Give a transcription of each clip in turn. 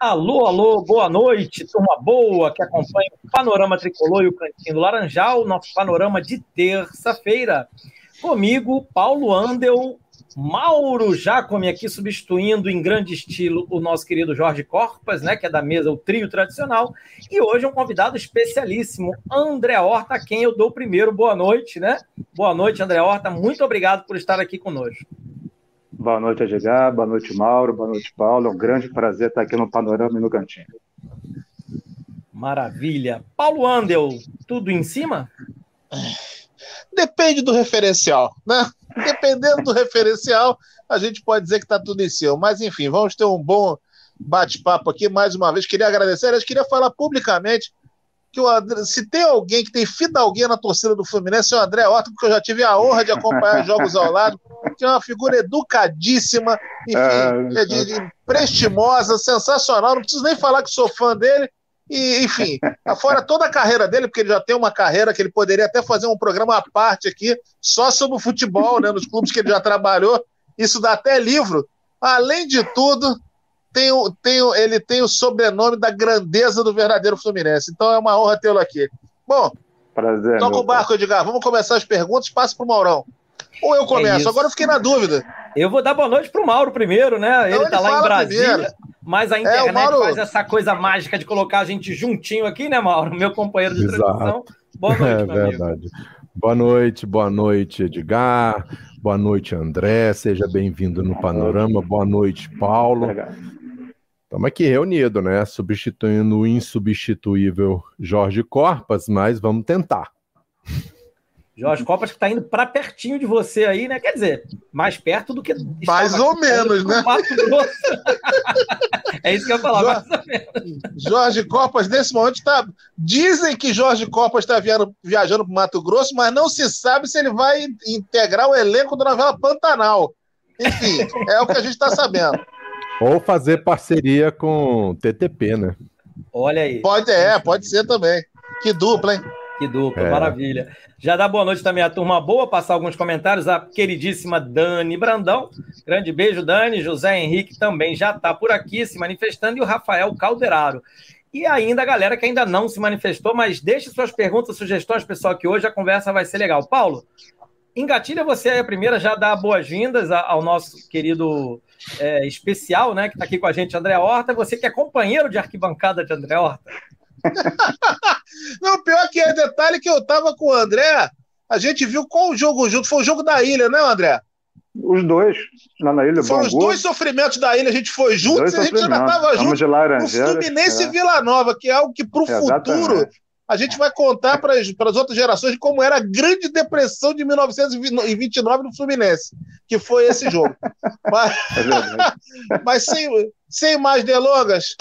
Alô, alô, boa noite, turma boa que acompanha o Panorama Tricolor e o Cantinho do Laranjal, nosso panorama de terça-feira. Comigo, Paulo Andel, Mauro Jacome aqui substituindo em grande estilo o nosso querido Jorge Corpas, né, que é da mesa, o trio tradicional, e hoje um convidado especialíssimo, André Horta, a quem eu dou primeiro boa noite, né? Boa noite, André Horta, muito obrigado por estar aqui conosco. Boa noite, Edgar. Boa noite, Mauro. Boa noite, Paulo. É um grande prazer estar aqui no Panorama e no Cantinho. Maravilha. Paulo Andel, tudo em cima? Depende do referencial, né? Dependendo do referencial, a gente pode dizer que está tudo em cima. Mas, enfim, vamos ter um bom bate-papo aqui mais uma vez. Queria agradecer, eu queria falar publicamente que o André, se tem alguém que tem fidalguinha na torcida do Fluminense, é o André Horta, porque eu já tive a honra de acompanhar jogos ao lado, que é uma figura educadíssima, enfim, é, é de, de, prestimosa, sensacional, não preciso nem falar que sou fã dele, e, enfim, fora toda a carreira dele, porque ele já tem uma carreira que ele poderia até fazer um programa à parte aqui, só sobre o futebol, né, nos clubes que ele já trabalhou, isso dá até livro. Além de tudo, tem, o, tem o, ele tem o sobrenome da grandeza do verdadeiro Fluminense. Então é uma honra tê-lo aqui. Bom, Prazer, toca o barco, Edgar. Vamos começar as perguntas. Passa para o Maurão. Ou eu começo? É Agora eu fiquei na dúvida. Eu vou dar boa noite para o Mauro primeiro, né? Ele está lá em Brasília. Primeiro. Mas a é, internet é, Mauro... faz essa coisa mágica de colocar a gente juntinho aqui, né, Mauro? Meu companheiro de Exato. transmissão. Boa noite, é, meu verdade. Amigo. Boa noite, boa noite, Edgar. Boa noite, André. Seja bem-vindo no Panorama. Boa noite, Paulo. Obrigado. Estamos aqui reunidos, né? Substituindo o insubstituível Jorge Corpas, mas vamos tentar. Jorge Corpas que está indo para pertinho de você aí, né? Quer dizer, mais perto do que. Mais ou menos, né? é isso que eu ia falar, Jorge, mais ou menos. Jorge Corpas, nesse momento, está. Dizem que Jorge Corpas está viajando para o Mato Grosso, mas não se sabe se ele vai integrar o elenco da novela Pantanal. Enfim, é o que a gente está sabendo. Ou fazer parceria com TTP, né? Olha aí. Pode, é, pode ser também. Que dupla, hein? Que dupla, é. maravilha. Já dá boa noite também à turma boa, passar alguns comentários. A queridíssima Dani Brandão. Grande beijo, Dani. José Henrique também já está por aqui se manifestando. E o Rafael Calderaro. E ainda a galera que ainda não se manifestou, mas deixe suas perguntas, sugestões, pessoal, que hoje a conversa vai ser legal. Paulo, engatilha você aí a primeira, já dá boas-vindas ao nosso querido é, especial, né? Que está aqui com a gente, André Horta. Você que é companheiro de arquibancada de André Horta. Não, pior que é detalhe que eu tava com o André, a gente viu qual o jogo junto. Foi o jogo da ilha, né, André? Os dois, lá na ilha. Foram os dois sofrimentos da ilha, a gente foi junto e a gente ainda estava junto. No Fluminense é. e Vila Nova, que é algo que para o futuro a gente vai contar para as outras gerações como era a grande depressão de 1929 no Fluminense, que foi esse jogo. mas, é mas sem, sem mais delongas,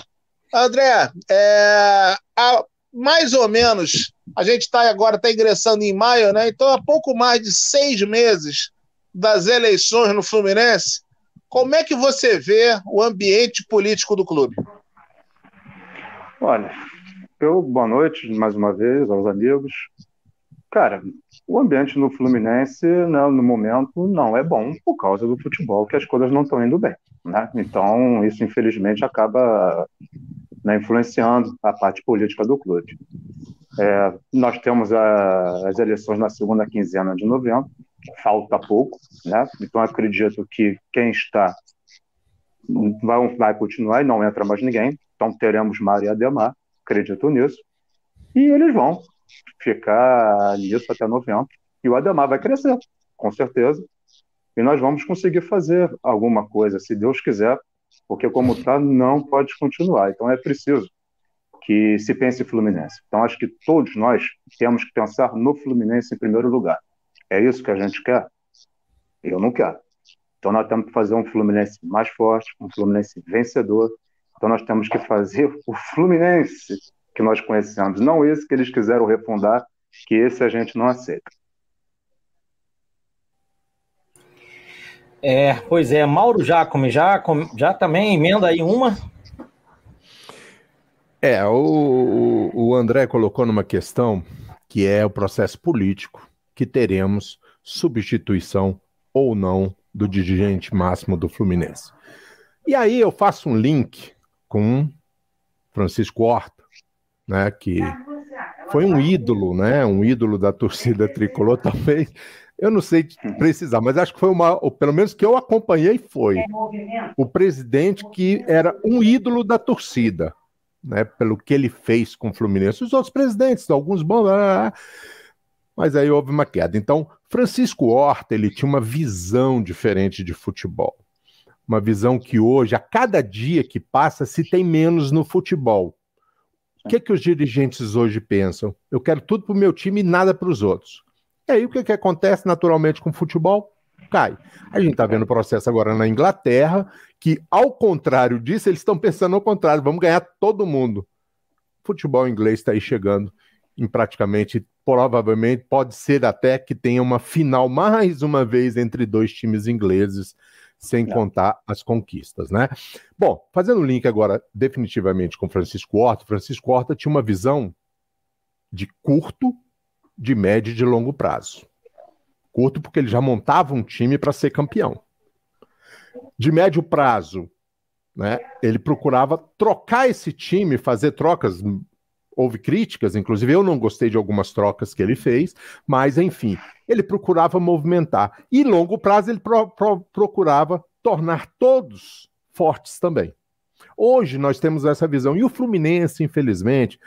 André, é, há mais ou menos, a gente está agora está ingressando em maio, né? Então, há pouco mais de seis meses das eleições no Fluminense, como é que você vê o ambiente político do clube? Olha, eu, boa noite mais uma vez aos amigos. Cara, o ambiente no Fluminense, né, no momento, não é bom por causa do futebol, que as coisas não estão indo bem. Né? Então, isso infelizmente acaba né, influenciando a parte política do clube. É, nós temos a, as eleições na segunda quinzena de novembro, falta pouco, né? então acredito que quem está vai, vai continuar e não entra mais ninguém, então teremos Maria Ademar, acredito nisso. E eles vão ficar nisso até novembro. E o Ademar vai crescer, com certeza. E nós vamos conseguir fazer alguma coisa, se Deus quiser, porque como está, não pode continuar. Então é preciso que se pense em Fluminense. Então acho que todos nós temos que pensar no Fluminense em primeiro lugar. É isso que a gente quer? Eu não quero. Então nós temos que fazer um Fluminense mais forte, um Fluminense vencedor, então nós temos que fazer o Fluminense que nós conhecemos, não esse que eles quiseram refundar, que esse a gente não aceita. É, pois é, Mauro Jacome, já, já também emenda aí uma. É, o, o André colocou numa questão que é o processo político, que teremos substituição ou não do dirigente máximo do Fluminense. E aí eu faço um link com Francisco Horta, né, que foi um ídolo, né, um ídolo da torcida tricolor, talvez, eu não sei precisar, mas acho que foi uma, ou pelo menos que eu acompanhei foi o presidente que era um ídolo da torcida, né, pelo que ele fez com o Fluminense. Os outros presidentes, alguns bons, mas aí houve uma queda. Então, Francisco Horta, ele tinha uma visão diferente de futebol. Uma visão que hoje, a cada dia que passa, se tem menos no futebol. O que, que os dirigentes hoje pensam? Eu quero tudo para o meu time e nada para os outros. E aí o que, que acontece naturalmente com o futebol? Cai. A gente está vendo o processo agora na Inglaterra, que, ao contrário disso, eles estão pensando ao contrário, vamos ganhar todo mundo. O futebol inglês está aí chegando em praticamente, provavelmente, pode ser até que tenha uma final mais uma vez entre dois times ingleses, sem Não. contar as conquistas, né? Bom, fazendo o link agora definitivamente com Francisco Horta, Francisco Horta tinha uma visão de curto, de médio e de longo prazo. Curto porque ele já montava um time para ser campeão. De médio prazo, né, ele procurava trocar esse time, fazer trocas. Houve críticas, inclusive eu não gostei de algumas trocas que ele fez, mas enfim, ele procurava movimentar. E longo prazo ele pro, pro, procurava tornar todos fortes também. Hoje nós temos essa visão. E o Fluminense, infelizmente,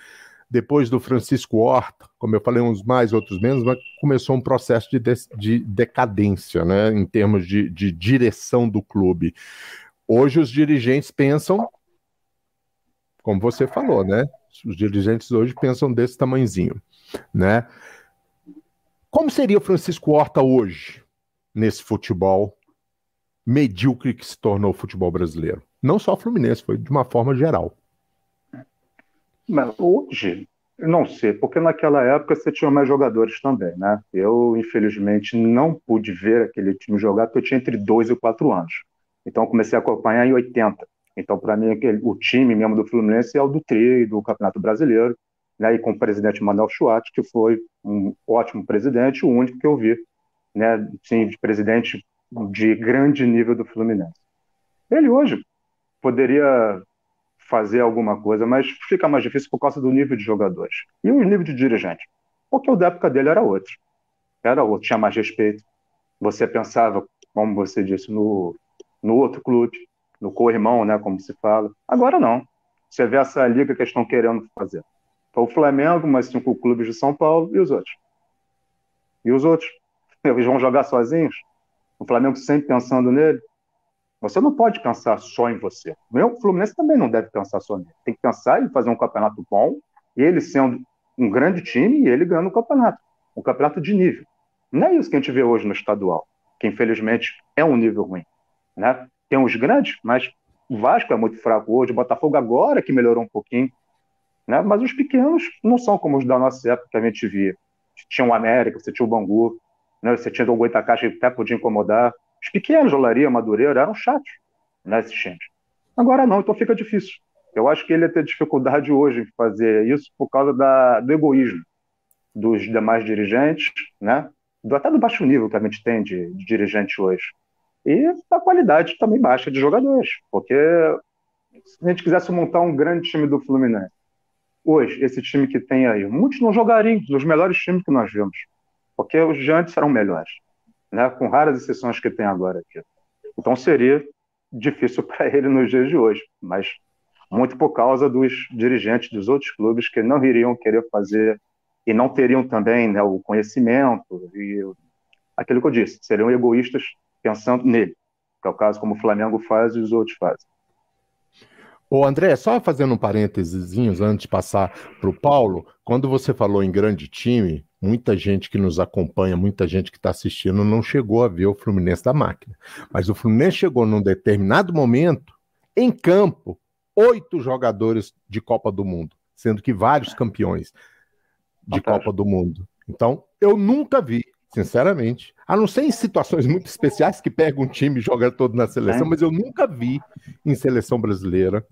depois do Francisco Horta, como eu falei, uns mais, outros menos, mas começou um processo de, de, de decadência, né, em termos de, de direção do clube. Hoje os dirigentes pensam, como você falou, né? Os dirigentes hoje pensam desse tamanhozinho, né? Como seria o Francisco Horta hoje nesse futebol medíocre que se tornou o futebol brasileiro? Não só o Fluminense, foi de uma forma geral. Mas hoje, não sei, porque naquela época você tinha mais jogadores também, né? Eu, infelizmente, não pude ver aquele time jogar porque eu tinha entre 2 e 4 anos. Então, comecei a acompanhar em 80. Então, para mim, o time mesmo do Fluminense é o do Tri, do Campeonato Brasileiro, né? E com o presidente Manuel Chuat, que foi um ótimo presidente, o único que eu vi, né? Sim, de presidente de grande nível do Fluminense. Ele hoje poderia fazer alguma coisa, mas fica mais difícil por causa do nível de jogadores. E o nível de dirigente? Porque o da época dele era outro. Era outro, tinha mais respeito. Você pensava, como você disse, no, no outro clube, no co-irmão, né, como se fala. Agora não. Você vê essa liga que eles estão querendo fazer. Então, o Flamengo, mais cinco clubes de São Paulo e os outros. E os outros? Eles vão jogar sozinhos? O Flamengo sempre pensando nele? Você não pode pensar só em você. O Fluminense também não deve pensar só nele. Tem que pensar em fazer um campeonato bom, ele sendo um grande time e ele ganhando o campeonato. Um campeonato de nível. Não é isso que a gente vê hoje no estadual, que infelizmente é um nível ruim. Né? Tem os grandes, mas o Vasco é muito fraco hoje, o Botafogo agora que melhorou um pouquinho. Né? Mas os pequenos não são como os da nossa época que a gente via. Tinha o América, você tinha o Bangu, né? você tinha o Goitacás que até podia incomodar. Os pequenos, Olaria, Madureira, eram chatos nesses times. Agora não, então fica difícil. Eu acho que ele ia ter dificuldade hoje em fazer isso por causa da, do egoísmo dos demais dirigentes, né? Do, até do baixo nível que a gente tem de, de dirigente hoje. E da qualidade também baixa de jogadores. Porque se a gente quisesse montar um grande time do Fluminense, hoje, esse time que tem aí, muitos não jogariam nos melhores times que nós vimos. Porque os de antes eram melhores né, com raras exceções que tem agora aqui. Então seria difícil para ele nos dias de hoje, mas muito por causa dos dirigentes dos outros clubes que não iriam querer fazer e não teriam também né, o conhecimento e aquilo que eu disse, seriam egoístas pensando nele, que é o caso como o Flamengo faz e os outros fazem. Ô André, só fazendo um parênteses antes de passar para o Paulo, quando você falou em grande time, muita gente que nos acompanha, muita gente que está assistindo, não chegou a ver o Fluminense da máquina. Mas o Fluminense chegou num determinado momento, em campo, oito jogadores de Copa do Mundo, sendo que vários campeões de Copa do Mundo. Então, eu nunca vi, sinceramente, a não ser em situações muito especiais que pega um time e joga todo na seleção, é. mas eu nunca vi em seleção brasileira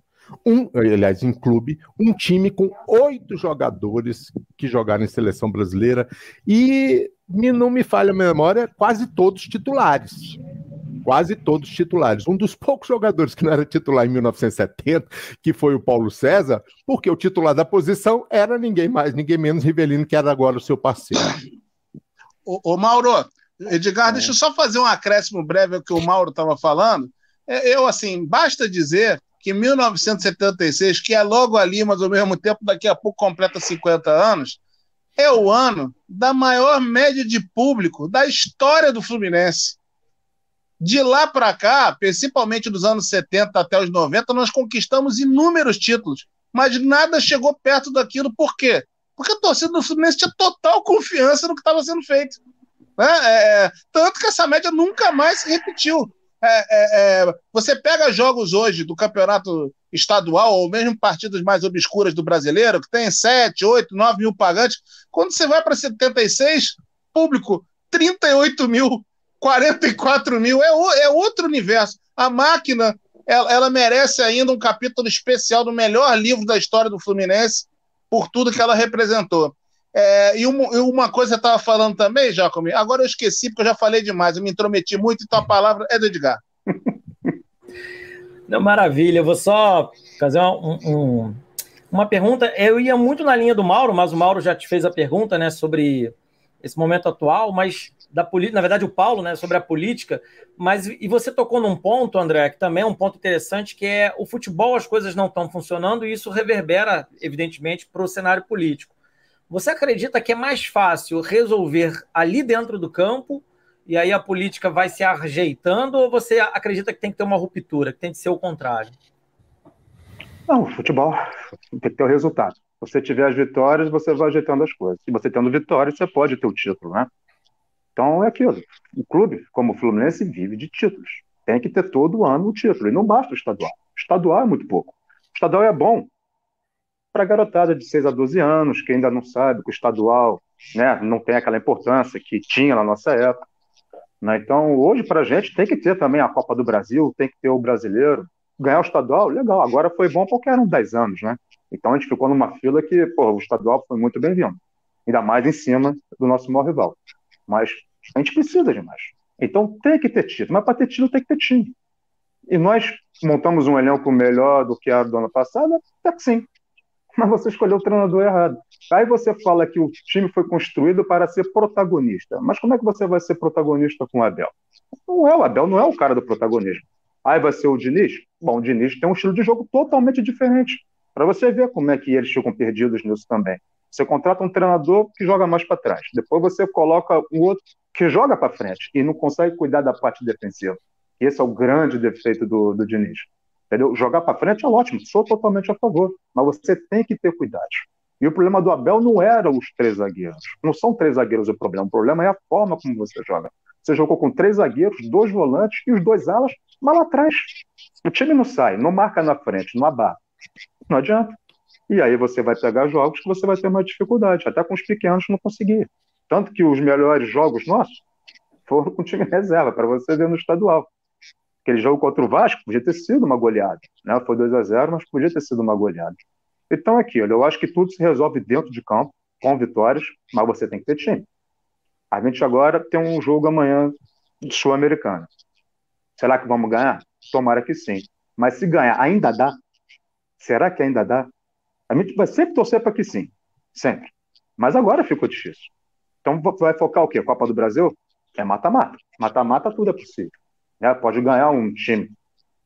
um, aliás, em clube, um time com oito jogadores que jogaram em seleção brasileira e me, não me falha a memória, quase todos titulares. quase todos titulares. Um dos poucos jogadores que não era titular em 1970, que foi o Paulo César, porque o titular da posição era ninguém mais, ninguém menos Rivelino, que era agora o seu parceiro. Ô, ô Mauro, Edgar, deixa eu só fazer um acréscimo breve ao que o Mauro estava falando. É, eu, assim, basta dizer que 1976, que é logo ali, mas ao mesmo tempo daqui a pouco completa 50 anos, é o ano da maior média de público da história do Fluminense. De lá para cá, principalmente dos anos 70 até os 90, nós conquistamos inúmeros títulos, mas nada chegou perto daquilo. Por quê? Porque a torcida do Fluminense tinha total confiança no que estava sendo feito. Né? É, é, tanto que essa média nunca mais se repetiu. É, é, é, você pega jogos hoje do campeonato estadual, ou mesmo partidas mais obscuras do brasileiro, que tem 7, 8, 9 mil pagantes. Quando você vai para 76, público 38 mil, 44 mil, é, é outro universo. A máquina, ela, ela merece ainda um capítulo especial do melhor livro da história do Fluminense, por tudo que ela representou. É, e, uma, e, uma, coisa eu estava falando também, Jacome, agora eu esqueci porque eu já falei demais, eu me intrometi muito, então a palavra é do Edgar. Não, maravilha, eu vou só fazer um, um, uma pergunta. Eu ia muito na linha do Mauro, mas o Mauro já te fez a pergunta né, sobre esse momento atual, mas da política, na verdade, o Paulo, né, sobre a política, mas e você tocou num ponto, André, que também é um ponto interessante, que é o futebol, as coisas não estão funcionando, e isso reverbera, evidentemente, para o cenário político. Você acredita que é mais fácil resolver ali dentro do campo e aí a política vai se ajeitando ou você acredita que tem que ter uma ruptura, que tem que ser o contrário? Não, futebol tem que ter o resultado. Se você tiver as vitórias, você vai ajeitando as coisas. Se você tendo vitórias, você pode ter o título, né? Então é aquilo. O clube, como o Fluminense, vive de títulos. Tem que ter todo ano o título. E não basta o estadual. O estadual é muito pouco. O estadual é bom para a garotada de 6 a 12 anos, que ainda não sabe que o estadual né, não tem aquela importância que tinha na nossa época. Né? Então, hoje, para a gente, tem que ter também a Copa do Brasil, tem que ter o brasileiro. Ganhar o estadual, legal. Agora foi bom porque eram 10 anos, né? Então a gente ficou numa fila que, pô, o estadual foi muito bem-vindo. Ainda mais em cima do nosso maior rival. Mas a gente precisa de mais. Então tem que ter título. Mas para ter título tem que ter time. E nós montamos um elenco melhor do que era do ano passado? Até que sim mas você escolheu o treinador errado. Aí você fala que o time foi construído para ser protagonista. Mas como é que você vai ser protagonista com o Abel? Não é o Abel, não é o cara do protagonismo. Aí vai ser o Diniz? Bom, o Diniz tem um estilo de jogo totalmente diferente. Para você ver como é que eles ficam perdidos nisso também. Você contrata um treinador que joga mais para trás. Depois você coloca um outro que joga para frente e não consegue cuidar da parte defensiva. Esse é o grande defeito do, do Diniz. Entendeu? Jogar para frente é ótimo, sou totalmente a favor, mas você tem que ter cuidado. E o problema do Abel não era os três zagueiros. Não são três zagueiros o problema. O problema é a forma como você joga. Você jogou com três zagueiros, dois volantes e os dois alas, mas lá atrás. O time não sai, não marca na frente, não abarca. Não adianta. E aí você vai pegar jogos que você vai ter mais dificuldade. Até com os pequenos não conseguir. Tanto que os melhores jogos nossos foram com time reserva, para você ver no estadual. Aquele jogo contra o Vasco podia ter sido uma goleada. Né? Foi 2 a 0 mas podia ter sido uma goleada. Então é aquilo. Eu acho que tudo se resolve dentro de campo, com vitórias, mas você tem que ter time. A gente agora tem um jogo amanhã de Sul-Americana. Será que vamos ganhar? Tomara que sim. Mas se ganhar, ainda dá? Será que ainda dá? A gente vai sempre torcer para que sim. Sempre. Mas agora ficou difícil. Então vai focar o quê? Copa do Brasil? É mata-mata. Mata-mata tudo é possível. Né? Pode ganhar um time,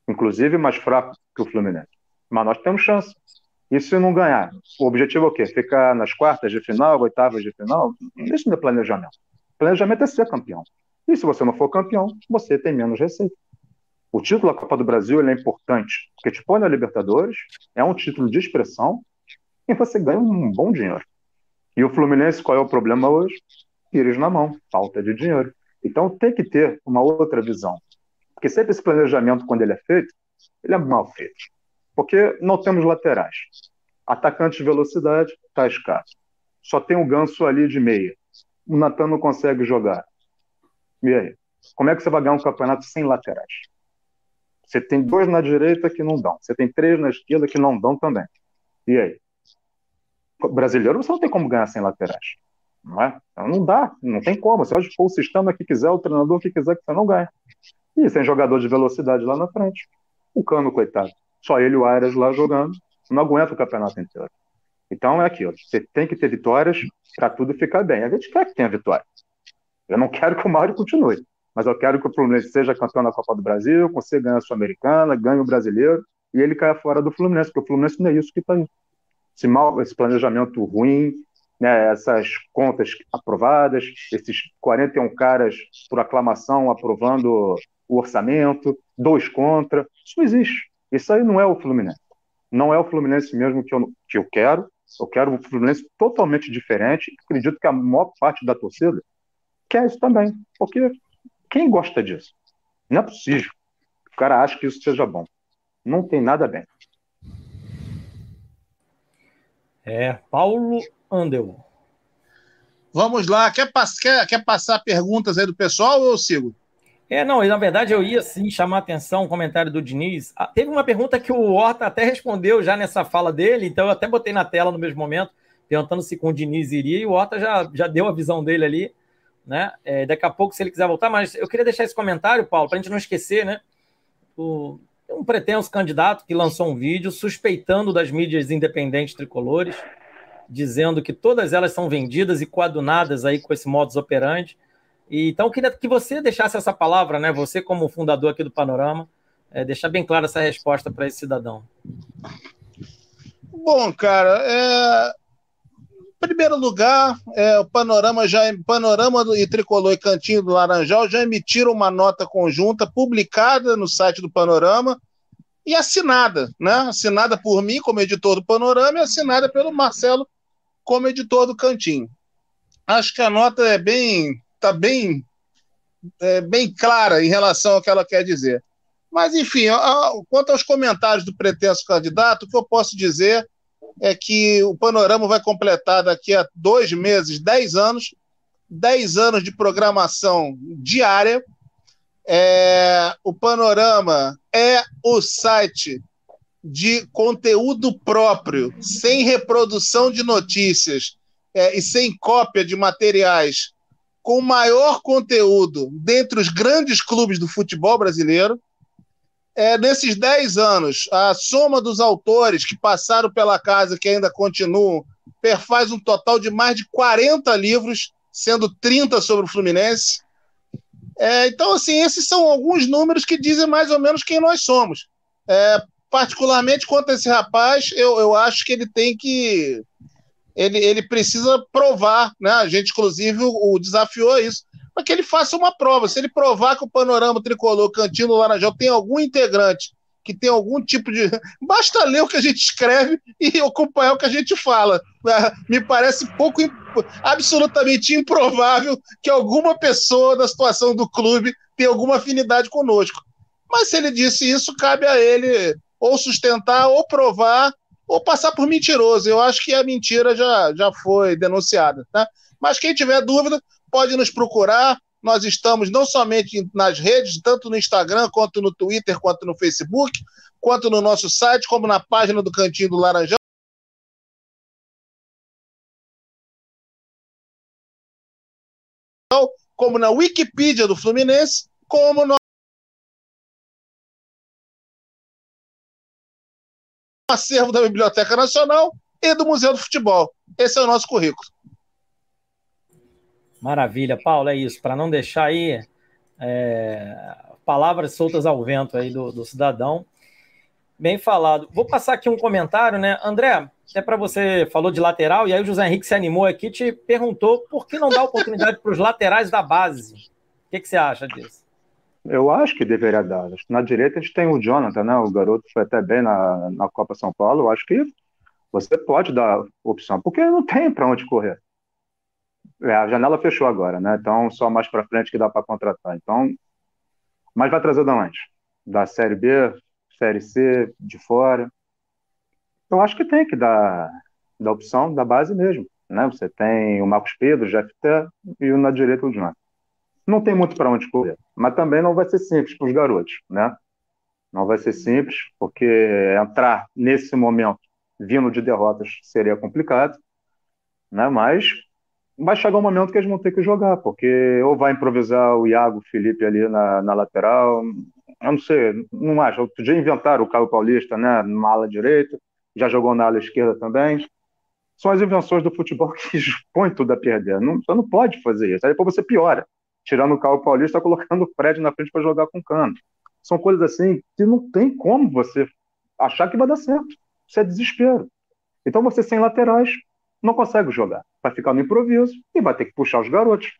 inclusive mais fraco que o Fluminense. Mas nós temos chance. E se não ganhar? O objetivo é o quê? Ficar nas quartas de final, oitavas de final? Isso não é planejamento. Planejamento é ser campeão. E se você não for campeão, você tem menos receita. O título da Copa do Brasil é importante, porque te põe na Libertadores, é um título de expressão e você ganha um bom dinheiro. E o Fluminense, qual é o problema hoje? Pires na mão, falta de dinheiro. Então tem que ter uma outra visão. Porque sempre esse planejamento, quando ele é feito, ele é mal feito. Porque não temos laterais. Atacante de velocidade está escasso. Só tem o ganso ali de meia. O Natan não consegue jogar. E aí? Como é que você vai ganhar um campeonato sem laterais? Você tem dois na direita que não dão. Você tem três na esquerda que não dão também. E aí? Brasileiro você não tem como ganhar sem laterais. Não é? Então não dá, não tem como. Você pode pôr o sistema que quiser, o treinador que quiser, que você não ganha. E sem jogador de velocidade lá na frente. O Cano, coitado. Só ele e o Arias lá jogando. Não aguenta o campeonato inteiro. Então é aquilo. Você tem que ter vitórias para tudo ficar bem. A gente quer que tenha vitória. Eu não quero que o Mário continue. Mas eu quero que o Fluminense seja campeão da Copa do Brasil, consiga ganhar a Sul-Americana, ganhe o brasileiro e ele caia fora do Fluminense, porque o Fluminense não é isso que está. Esse, mal, esse planejamento ruim, né, essas contas aprovadas, esses 41 caras por aclamação aprovando o orçamento, dois contra, isso não existe. Isso aí não é o Fluminense. Não é o Fluminense mesmo que eu, que eu quero. Eu quero um Fluminense totalmente diferente. Acredito que a maior parte da torcida quer isso também. Porque quem gosta disso? Não é possível. O cara acha que isso seja bom. Não tem nada bem. É, Paulo Andel. Vamos lá. Quer, quer, quer passar perguntas aí do pessoal ou eu sigo? É, não, na verdade eu ia sim chamar a atenção o comentário do Diniz. Ah, teve uma pergunta que o Horta até respondeu já nessa fala dele, então eu até botei na tela no mesmo momento, perguntando se com o Diniz iria, e o Horta já, já deu a visão dele ali, né? É, daqui a pouco, se ele quiser voltar, mas eu queria deixar esse comentário, Paulo, para a gente não esquecer, né? O, um pretenso candidato que lançou um vídeo suspeitando das mídias independentes tricolores, dizendo que todas elas são vendidas e coadunadas aí com esse modus operandi. E, então, queria que você deixasse essa palavra, né? Você, como fundador aqui do Panorama, é, deixar bem clara essa resposta para esse cidadão. Bom, cara, é... primeiro lugar, é, o Panorama já Panorama do, e Tricolor e Cantinho do Laranjal já emitiram uma nota conjunta publicada no site do Panorama e assinada, né? Assinada por mim como editor do Panorama e assinada pelo Marcelo como editor do Cantinho. Acho que a nota é bem está bem, é, bem clara em relação ao que ela quer dizer. Mas, enfim, quanto aos comentários do pretenso candidato, o que eu posso dizer é que o Panorama vai completar daqui a dois meses, dez anos, dez anos de programação diária. É, o Panorama é o site de conteúdo próprio, sem reprodução de notícias é, e sem cópia de materiais com maior conteúdo dentre os grandes clubes do futebol brasileiro. É, nesses 10 anos, a soma dos autores que passaram pela casa, que ainda continuam, faz um total de mais de 40 livros, sendo 30 sobre o Fluminense. É, então, assim, esses são alguns números que dizem mais ou menos quem nós somos. É, particularmente quanto a esse rapaz, eu, eu acho que ele tem que ele, ele precisa provar, né? A gente, inclusive, o, o desafiou isso, para que ele faça uma prova. Se ele provar que o panorama tricolor Cantinho do Laranjal tem algum integrante que tem algum tipo de. Basta ler o que a gente escreve e acompanhar o que a gente fala. Né? Me parece pouco, absolutamente improvável que alguma pessoa da situação do clube tenha alguma afinidade conosco. Mas se ele disse isso, cabe a ele ou sustentar ou provar ou passar por mentiroso. Eu acho que a mentira já, já foi denunciada. Tá? Mas quem tiver dúvida, pode nos procurar. Nós estamos não somente nas redes, tanto no Instagram, quanto no Twitter, quanto no Facebook, quanto no nosso site, como na página do Cantinho do Laranjão. Como na Wikipedia do Fluminense, como no acervo da Biblioteca Nacional e do Museu do Futebol. Esse é o nosso currículo. Maravilha, Paulo, é isso. Para não deixar aí é, palavras soltas ao vento aí do, do, cidadão. Bem falado. Vou passar aqui um comentário, né? André, é para você falou de lateral, e aí o José Henrique se animou aqui te perguntou por que não dá oportunidade para os laterais da base. O que, que você acha disso? Eu acho que deveria dar. Na direita a gente tem o Jonathan, né? O garoto foi até bem na, na Copa São Paulo. Eu acho que você pode dar opção, porque não tem para onde correr. É, a janela fechou agora, né? Então só mais para frente que dá para contratar. Então, mas vai trazer da onde? Da Série B, Série C, de fora. Eu acho que tem que dar da opção da base mesmo, né? Você tem o Marcos Pedro, o GFT e o na direita o Jonathan não tem muito para onde correr. Mas também não vai ser simples para os garotos, né? Não vai ser simples, porque entrar nesse momento vindo de derrotas seria complicado, né? Mas vai chegar um momento que eles vão ter que jogar, porque ou vai improvisar o Iago Felipe ali na, na lateral, eu não sei, não acho. Outro dia inventaram o Caio Paulista, né, na ala direita, já jogou na ala esquerda também. São as invenções do futebol que põem tudo a perder. Não, você não pode fazer isso. Aí depois você piora, tirando o Caio Paulista, colocando o Fred na frente para jogar com cano. São coisas assim que não tem como você achar que vai dar certo. Isso é desespero. Então você sem laterais não consegue jogar. Vai ficar no improviso e vai ter que puxar os garotos.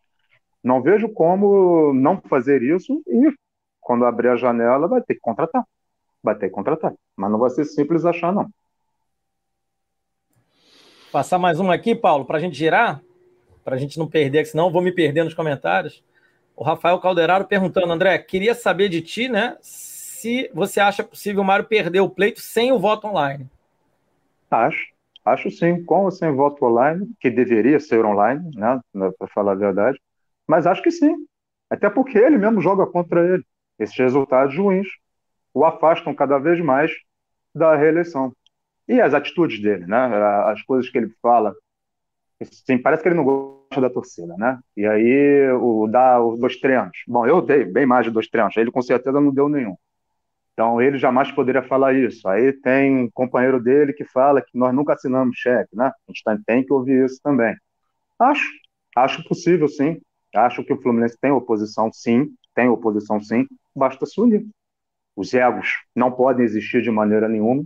Não vejo como não fazer isso e quando abrir a janela vai ter que contratar. Vai ter que contratar. Mas não vai ser simples achar, não. Passar mais uma aqui, Paulo, para a gente girar, para a gente não perder, senão eu vou me perder nos comentários. O Rafael Calderaro perguntando, André, queria saber de ti, né, se você acha possível o Mário perder o pleito sem o voto online. Acho, acho sim, com ou sem voto online, que deveria ser online, né, para falar a verdade, mas acho que sim, até porque ele mesmo joga contra ele. Esses resultados ruins o afastam cada vez mais da reeleição. E as atitudes dele, né? As coisas que ele fala, assim, parece que ele não gosta da torcida, né? E aí o dá os dois treinos. Bom, eu dei bem mais de dois treinos. Ele com certeza não deu nenhum. Então ele jamais poderia falar isso. Aí tem um companheiro dele que fala que nós nunca assinamos cheque, né? A gente tem que ouvir isso também. Acho, acho possível, sim. Acho que o Fluminense tem oposição, sim. Tem oposição, sim. Basta se unir. Os egos não podem existir de maneira nenhuma.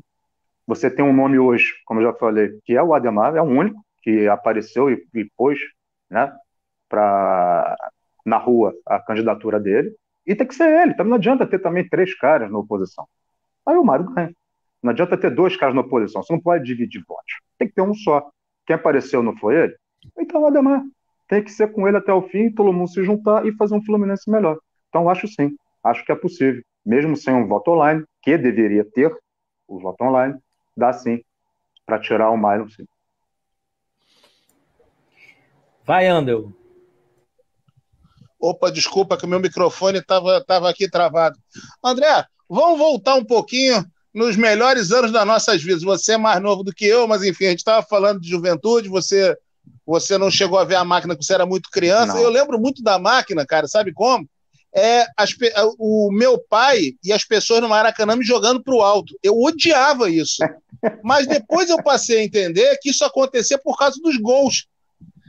Você tem um nome hoje, como eu já falei, que é o Ademar, é o único que apareceu e, e pôs né, pra, na rua a candidatura dele. E tem que ser ele. Então não adianta ter também três caras na oposição. Aí o Mário ganha. Não adianta ter dois caras na oposição. Você não pode dividir votos. Tem que ter um só. Quem apareceu não foi ele? Então, Ademar, tem que ser com ele até o fim, todo mundo se juntar e fazer um Fluminense melhor. Então, acho sim. Acho que é possível. Mesmo sem um voto online, que deveria ter o voto online, dá sim para tirar o Mylon sim. Vai, Andel. Opa, desculpa que o meu microfone estava tava aqui travado. André, vamos voltar um pouquinho nos melhores anos das nossas vidas. Você é mais novo do que eu, mas enfim, a gente estava falando de juventude, você você não chegou a ver a máquina quando você era muito criança. Não. Eu lembro muito da máquina, cara, sabe como? é as, o meu pai e as pessoas no Maracanã me jogando para o alto. Eu odiava isso. Mas depois eu passei a entender que isso acontecia por causa dos gols.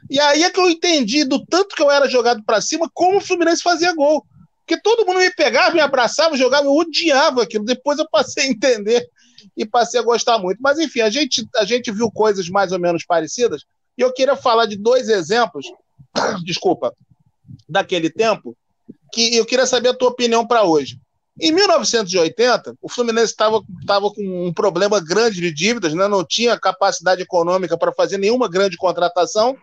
E aí é que eu entendi do tanto que eu era jogado para cima, como o Fluminense fazia gol. Porque todo mundo me pegava, me abraçava, jogava, eu odiava aquilo. Depois eu passei a entender e passei a gostar muito. Mas enfim, a gente, a gente viu coisas mais ou menos parecidas. E eu queria falar de dois exemplos, desculpa, daquele tempo, que eu queria saber a tua opinião para hoje. Em 1980, o Fluminense estava com um problema grande de dívidas, né? não tinha capacidade econômica para fazer nenhuma grande contratação.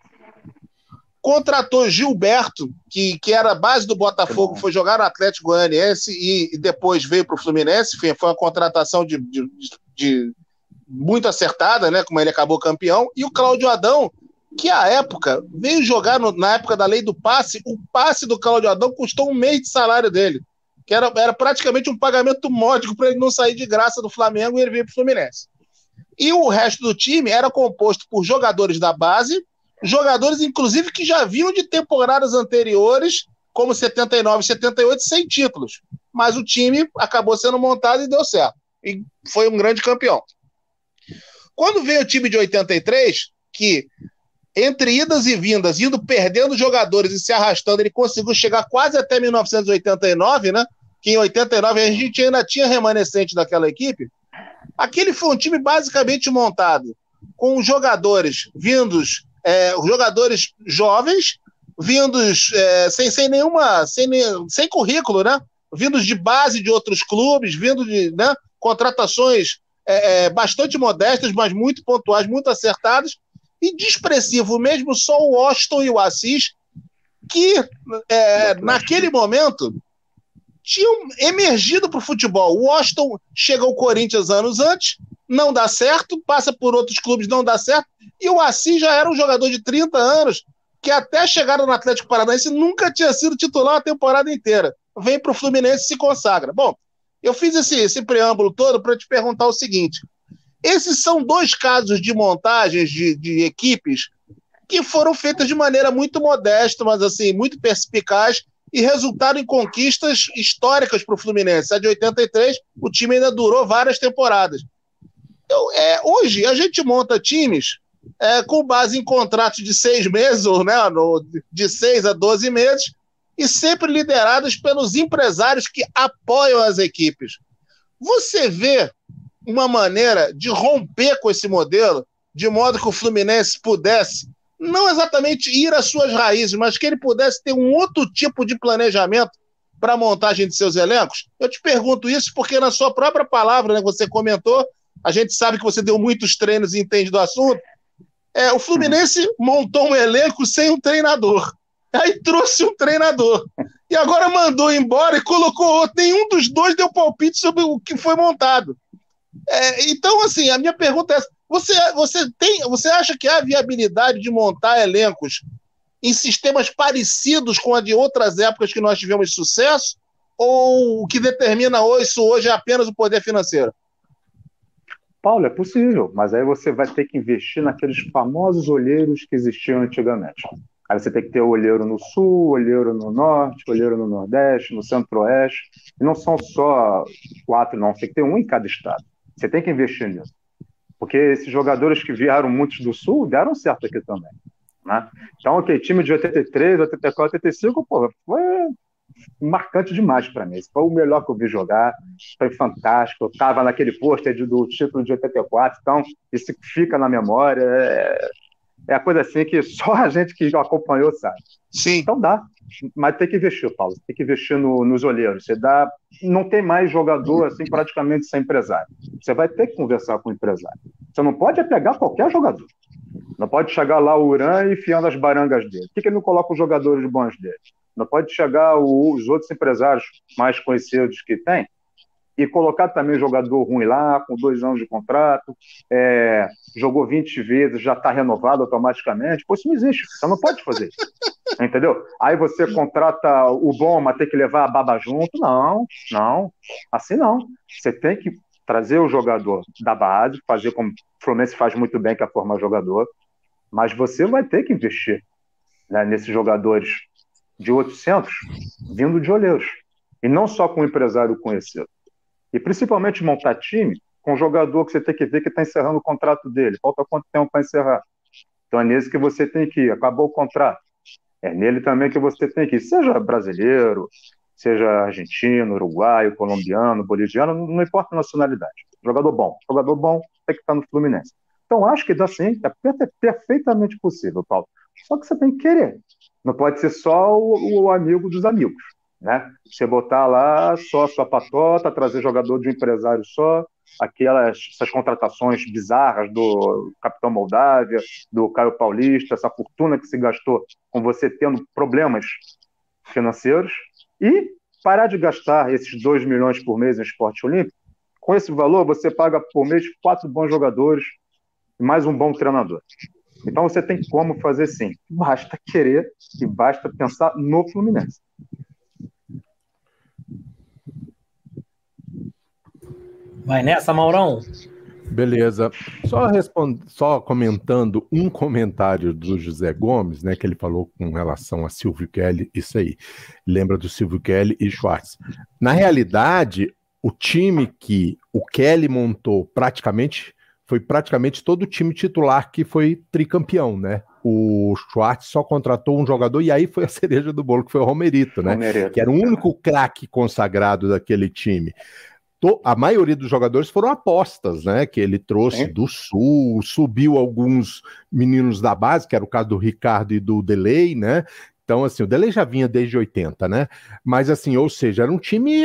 Contratou Gilberto, que, que era a base do Botafogo, foi jogar no Atlético Goianiense e, e depois veio para o Fluminense. Foi, foi uma contratação de, de, de, muito acertada, né? como ele acabou campeão. E o Cláudio Adão, que a época veio jogar no, na época da lei do passe, o passe do Claudio Adão custou um mês de salário dele, que era, era praticamente um pagamento módico para ele não sair de graça do Flamengo e ele veio para o Fluminense. E o resto do time era composto por jogadores da base, jogadores inclusive que já vinham de temporadas anteriores, como 79 e 78, sem títulos. Mas o time acabou sendo montado e deu certo. E foi um grande campeão. Quando veio o time de 83, que entre idas e vindas, indo perdendo jogadores e se arrastando, ele conseguiu chegar quase até 1989, né? Que em 89 a gente ainda tinha remanescente daquela equipe. Aquele foi um time basicamente montado com jogadores vindos, é, jogadores jovens, vindos é, sem, sem nenhuma, sem, sem currículo, né? Vindos de base de outros clubes, vindo de né, contratações é, é bastante modestas, mas muito pontuais, muito acertadas, e de expressivo mesmo só o Washington e o Assis, que é, naquele momento tinham emergido para o futebol. O Washington chega ao Corinthians anos antes, não dá certo, passa por outros clubes, não dá certo, e o Assis já era um jogador de 30 anos, que até chegar no Atlético Paranaense nunca tinha sido titular a temporada inteira. Vem para o Fluminense e se consagra. Bom, eu fiz esse, esse preâmbulo todo para te perguntar o seguinte: esses são dois casos de montagens de, de equipes que foram feitas de maneira muito modesta, mas assim, muito perspicaz, e resultaram em conquistas históricas para o Fluminense. A de 83, o time ainda durou várias temporadas. Então, é, hoje, a gente monta times é, com base em contratos de seis meses, ou né, no, de seis a doze meses, e sempre liderados pelos empresários que apoiam as equipes. Você vê uma maneira de romper com esse modelo, de modo que o Fluminense pudesse não exatamente ir às suas raízes, mas que ele pudesse ter um outro tipo de planejamento para a montagem de seus elencos? Eu te pergunto isso porque, na sua própria palavra, né, você comentou, a gente sabe que você deu muitos treinos e entende do assunto. É, o Fluminense montou um elenco sem um treinador. Aí trouxe um treinador. E agora mandou embora e colocou outro. Nenhum dos dois deu palpite sobre o que foi montado. É, então, assim, a minha pergunta é: você, você, tem, você acha que há viabilidade de montar elencos em sistemas parecidos com a de outras épocas que nós tivemos sucesso? Ou o que determina isso hoje é apenas o poder financeiro? Paulo, é possível, mas aí você vai ter que investir naqueles famosos olheiros que existiam antigamente. Aí você tem que ter olheiro no sul, olheiro no norte, olheiro no nordeste, no centro-oeste. E não são só quatro, não. Tem que ter um em cada estado. Você tem que investir nisso. Porque esses jogadores que vieram muitos do Sul deram certo aqui também. Né? Então, ok, time de 83, 84, 85, pô, foi marcante demais para mim. Esse foi o melhor que eu vi jogar, foi fantástico. Eu estava naquele pôster do título de 84, então isso fica na memória. É, é a coisa assim que só a gente que acompanhou sabe. Sim. Então dá, mas tem que investir, Paulo. Tem que investir no, nos olheiros. Você dá, não tem mais jogador assim praticamente sem empresário. Você vai ter que conversar com o empresário. Você não pode pegar qualquer jogador. Não pode chegar lá o Urã e enfiando as barangas dele. Por que, que ele não coloca os jogadores bons dele? Não pode chegar os outros empresários mais conhecidos que tem e colocar também jogador ruim lá, com dois anos de contrato, é, jogou 20 vezes, já está renovado automaticamente. Pô, isso não existe. Você não pode fazer isso. Entendeu? Aí você contrata o bom, mas tem que levar a baba junto. Não, não. Assim não. Você tem que trazer o jogador da base, fazer como o Fluminense faz muito bem, que é formar jogador, mas você vai ter que investir né, nesses jogadores de outros centros, vindo de olheiros. E não só com empresário conhecido. E principalmente montar time com um jogador que você tem que ver que está encerrando o contrato dele. Falta quanto tempo para encerrar? Então é nesse que você tem que ir. Acabou o contrato. É nele também que você tem que ir. Seja brasileiro, seja argentino, uruguaio, colombiano, boliviano, não importa a nacionalidade. Jogador bom. Jogador bom tem que estar no Fluminense. Então acho que dá sim, é perfeitamente possível, Paulo. Só que você tem que querer. Não pode ser só o, o amigo dos amigos. Né? Você botar lá só sua patota, trazer jogador de um empresário só, aquelas essas contratações bizarras do Capitão Moldávia, do Caio Paulista, essa fortuna que se gastou com você tendo problemas financeiros e parar de gastar esses 2 milhões por mês no esporte olímpico. Com esse valor, você paga por mês quatro bons jogadores e mais um bom treinador. Então você tem como fazer sim. Basta querer e basta pensar no Fluminense. Vai nessa, Maurão. Beleza. Só, respond... Só comentando um comentário do José Gomes, né, que ele falou com relação a Silvio Kelly, isso aí. Lembra do Silvio Kelly e Schwartz. Na realidade, o time que o Kelly montou praticamente foi praticamente todo o time titular que foi tricampeão, né? O Schwartz só contratou um jogador e aí foi a cereja do bolo, que foi o Romerito, né? Romerito. Que era o único craque consagrado daquele time a maioria dos jogadores foram apostas, né? Que ele trouxe é. do Sul, subiu alguns meninos da base, que era o caso do Ricardo e do Delay, né? Então, assim, o Delay já vinha desde 80, né? Mas, assim, ou seja, era um time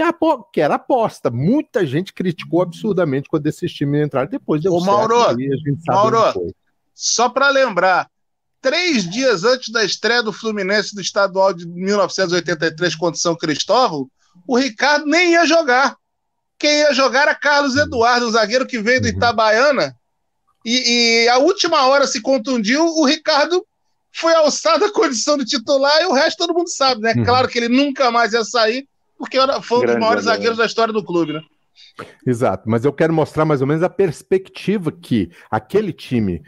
que era aposta. Muita gente criticou absurdamente quando esses times entraram. Depois deu Ô, Mauro, Mauro só para lembrar, três dias antes da estreia do Fluminense do estadual de 1983 contra São Cristóvão, o Ricardo nem ia jogar. Quem ia jogar era Carlos Eduardo, o zagueiro que veio do uhum. Itabaiana. E, e a última hora se contundiu, o Ricardo foi alçado à condição de titular e o resto todo mundo sabe, né? Uhum. Claro que ele nunca mais ia sair, porque foi um dos maiores zagueiros da história do clube, né? Exato, mas eu quero mostrar mais ou menos a perspectiva que aquele time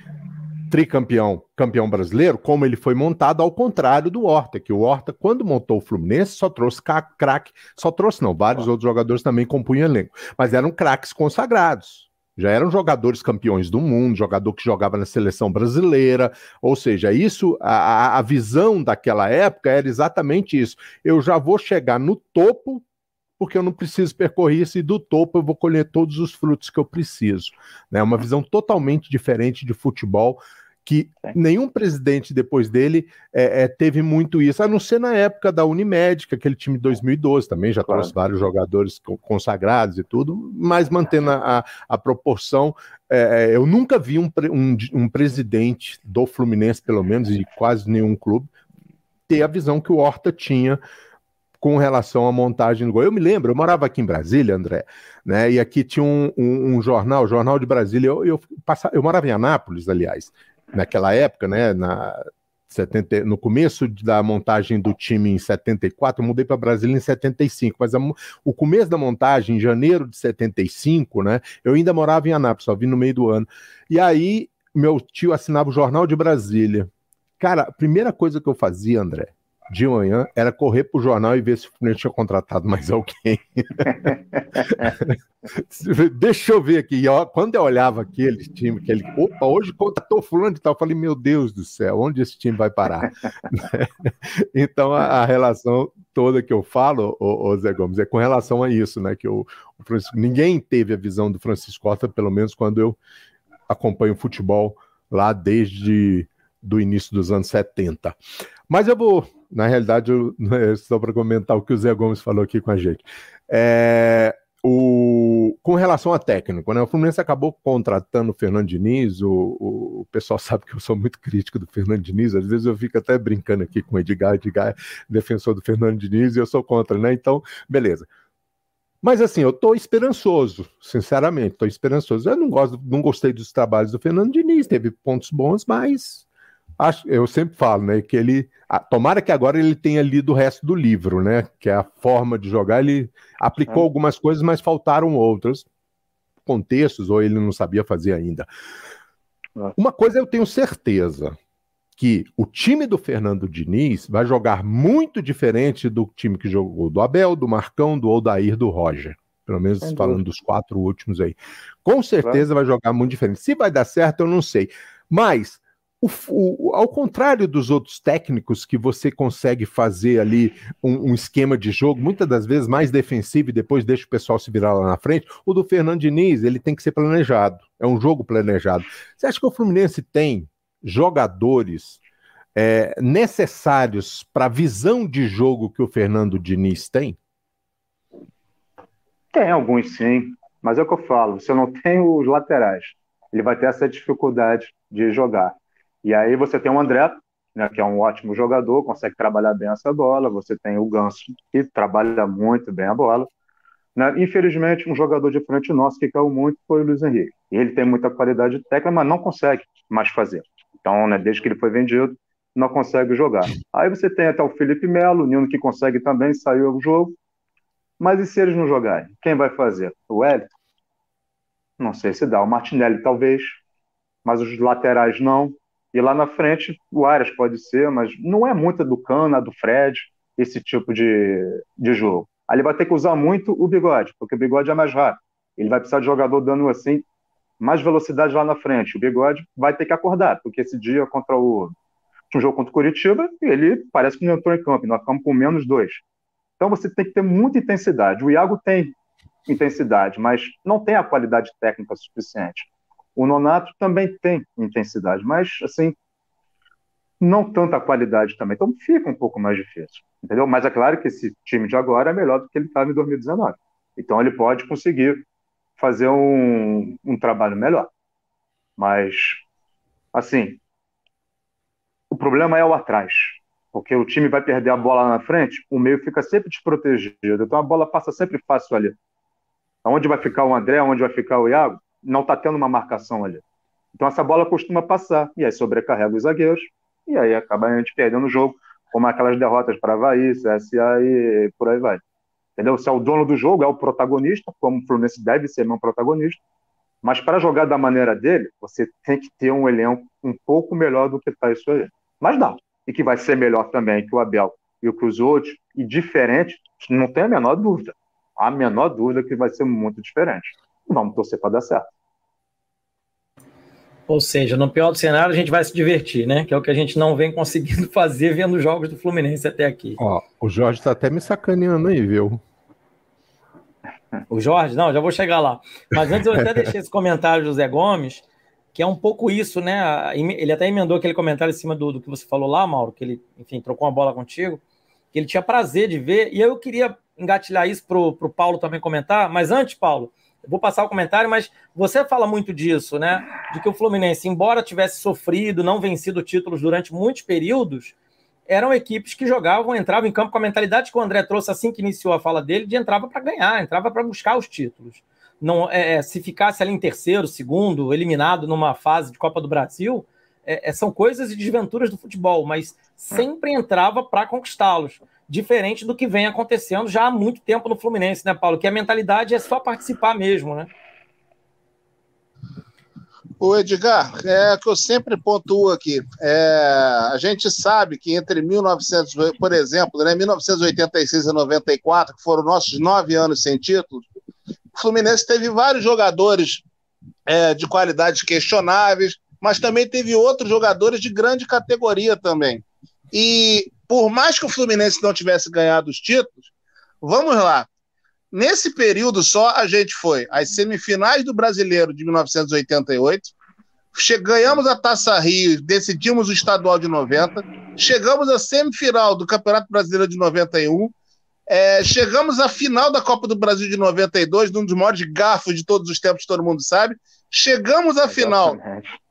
tricampeão, campeão brasileiro, como ele foi montado ao contrário do Horta, que o Horta, quando montou o Fluminense, só trouxe craque, só trouxe não, vários outros jogadores também compunham elenco, mas eram craques consagrados. Já eram jogadores campeões do mundo, jogador que jogava na seleção brasileira, ou seja, isso, a, a visão daquela época era exatamente isso. Eu já vou chegar no topo porque eu não preciso percorrer isso, e do topo eu vou colher todos os frutos que eu preciso. É né? uma visão totalmente diferente de futebol, que nenhum presidente depois dele é, é, teve muito isso, a não ser na época da Unimed, que aquele time de 2012 também já claro. trouxe vários jogadores consagrados e tudo, mas mantendo a, a proporção. É, é, eu nunca vi um, um, um presidente do Fluminense, pelo menos, e quase nenhum clube, ter a visão que o Horta tinha com relação à montagem do gol. Eu me lembro, eu morava aqui em Brasília, André, né? E aqui tinha um, um, um jornal, o Jornal de Brasília. Eu, eu, passava, eu morava em Anápolis, aliás, naquela época, né? Na, 70, no começo da montagem do time em 74, eu mudei para Brasília em 75, mas a, o começo da montagem, em janeiro de 75, né? Eu ainda morava em Anápolis, só vim no meio do ano. E aí, meu tio assinava o Jornal de Brasília. Cara, a primeira coisa que eu fazia, André, de manhã era correr pro jornal e ver se o Fluminense tinha contratado mais alguém. Deixa eu ver aqui. Quando eu olhava aquele time, aquele, opa, hoje contratou fulano e tal, eu falei, meu Deus do céu, onde esse time vai parar? então a, a, relação toda que eu falo, o, o, Zé Gomes, é com relação a isso, né? Que o, o Francisco, ninguém teve a visão do Francisco Costa, pelo menos quando eu acompanho futebol lá desde do início dos anos 70. Mas eu vou na realidade, eu, é só para comentar o que o Zé Gomes falou aqui com a gente. É, o, com relação a técnico, né? O Fluminense acabou contratando o Fernando Diniz. O, o, o, pessoal sabe que eu sou muito crítico do Fernando Diniz. Às vezes eu fico até brincando aqui com o Edgar. Edgar defensor do Fernando Diniz e eu sou contra, né? Então, beleza. Mas assim, eu estou esperançoso, sinceramente, estou esperançoso. Eu não gosto, não gostei dos trabalhos do Fernando Diniz, teve pontos bons, mas Acho, eu sempre falo, né, que ele, tomara que agora ele tenha lido o resto do livro, né, que é a forma de jogar, ele aplicou é. algumas coisas, mas faltaram outras contextos ou ele não sabia fazer ainda. É. Uma coisa eu tenho certeza, que o time do Fernando Diniz vai jogar muito diferente do time que jogou do Abel, do Marcão, do Odair, do Roger. Pelo menos falando dos quatro últimos aí. Com certeza vai jogar muito diferente. Se vai dar certo, eu não sei. Mas o, o, ao contrário dos outros técnicos que você consegue fazer ali um, um, esquema de jogo, muitas das vezes mais defensivo e depois deixa o pessoal se virar lá na frente, o do Fernando Diniz, ele tem que ser planejado. É um jogo planejado. Você acha que o Fluminense tem jogadores é, necessários para a visão de jogo que o Fernando Diniz tem? Tem alguns sim, mas é o que eu falo, você não tem os laterais, ele vai ter essa dificuldade de jogar. E aí você tem o André, né, que é um ótimo jogador, consegue trabalhar bem essa bola. Você tem o Ganso, que trabalha muito bem a bola. Né? Infelizmente, um jogador de frente nosso que caiu muito foi o Luiz Henrique. Ele tem muita qualidade técnica, mas não consegue mais fazer. Então, né, desde que ele foi vendido, não consegue jogar. Aí você tem até o Felipe Melo, o Nino que consegue também sair do jogo. Mas e se eles não jogarem? Quem vai fazer? O Wellington? Não sei se dá. O Martinelli talvez, mas os laterais não. E lá na frente, o Arias pode ser, mas não é muito do Cana, do Fred, esse tipo de, de jogo. Aí ele vai ter que usar muito o bigode, porque o bigode é mais rápido. Ele vai precisar de jogador dando assim mais velocidade lá na frente. O bigode vai ter que acordar, porque esse dia contra o um jogo contra o Curitiba, ele parece que não entrou em campo, nós ficamos com menos dois. Então você tem que ter muita intensidade. O Iago tem intensidade, mas não tem a qualidade técnica suficiente. O Nonato também tem intensidade, mas assim, não tanta qualidade também. Então fica um pouco mais difícil, entendeu? Mas é claro que esse time de agora é melhor do que ele estava em 2019. Então ele pode conseguir fazer um, um trabalho melhor. Mas, assim, o problema é o atrás. Porque o time vai perder a bola na frente, o meio fica sempre desprotegido. Então a bola passa sempre fácil ali. Onde vai ficar o André, onde vai ficar o Iago, não está tendo uma marcação ali. Então essa bola costuma passar, e aí sobrecarrega os zagueiros, e aí acaba a gente perdendo o jogo, como aquelas derrotas para Havaí, CSA e por aí vai. Entendeu? Se é o dono do jogo, é o protagonista, como o Fluminense deve ser um protagonista, mas para jogar da maneira dele, você tem que ter um elenco um pouco melhor do que está isso aí. Mas dá. E que vai ser melhor também que o Abel e que os outros, e diferente, não tem a menor dúvida. A menor dúvida que vai ser muito diferente. Vamos torcer para dar certo. Ou seja, no pior do cenário, a gente vai se divertir, né? Que é o que a gente não vem conseguindo fazer vendo jogos do Fluminense até aqui. Ó, o Jorge está até me sacaneando aí, viu? O Jorge, não, já vou chegar lá. Mas antes eu até deixei esse comentário do Zé Gomes, que é um pouco isso, né? Ele até emendou aquele comentário em cima do, do que você falou lá, Mauro, que ele, enfim, trocou uma bola contigo, que ele tinha prazer de ver, e eu queria engatilhar isso para o Paulo também comentar, mas antes, Paulo, vou passar o comentário, mas você fala muito disso, né? De que o Fluminense, embora tivesse sofrido, não vencido títulos durante muitos períodos, eram equipes que jogavam, entravam em campo com a mentalidade que o André trouxe assim que iniciou a fala dele, de entrava para ganhar, entrava para buscar os títulos. Não, é, é, se ficasse ali em terceiro, segundo, eliminado numa fase de Copa do Brasil, é, é são coisas e desventuras do futebol, mas sempre entrava para conquistá-los diferente do que vem acontecendo já há muito tempo no Fluminense, né, Paulo? Que a mentalidade é só participar mesmo, né? O Edgar, é que eu sempre pontuo aqui. É, a gente sabe que entre 1900, por exemplo, né, 1986 e 94, que foram nossos nove anos sem títulos, o Fluminense teve vários jogadores é, de qualidades questionáveis, mas também teve outros jogadores de grande categoria também. E por mais que o Fluminense não tivesse ganhado os títulos, vamos lá. Nesse período só, a gente foi às semifinais do Brasileiro de 1988, ganhamos a Taça Rio, decidimos o estadual de 90, chegamos à semifinal do Campeonato Brasileiro de 91, é, chegamos à final da Copa do Brasil de 92, num dos maiores garfos de todos os tempos, todo mundo sabe. Chegamos à final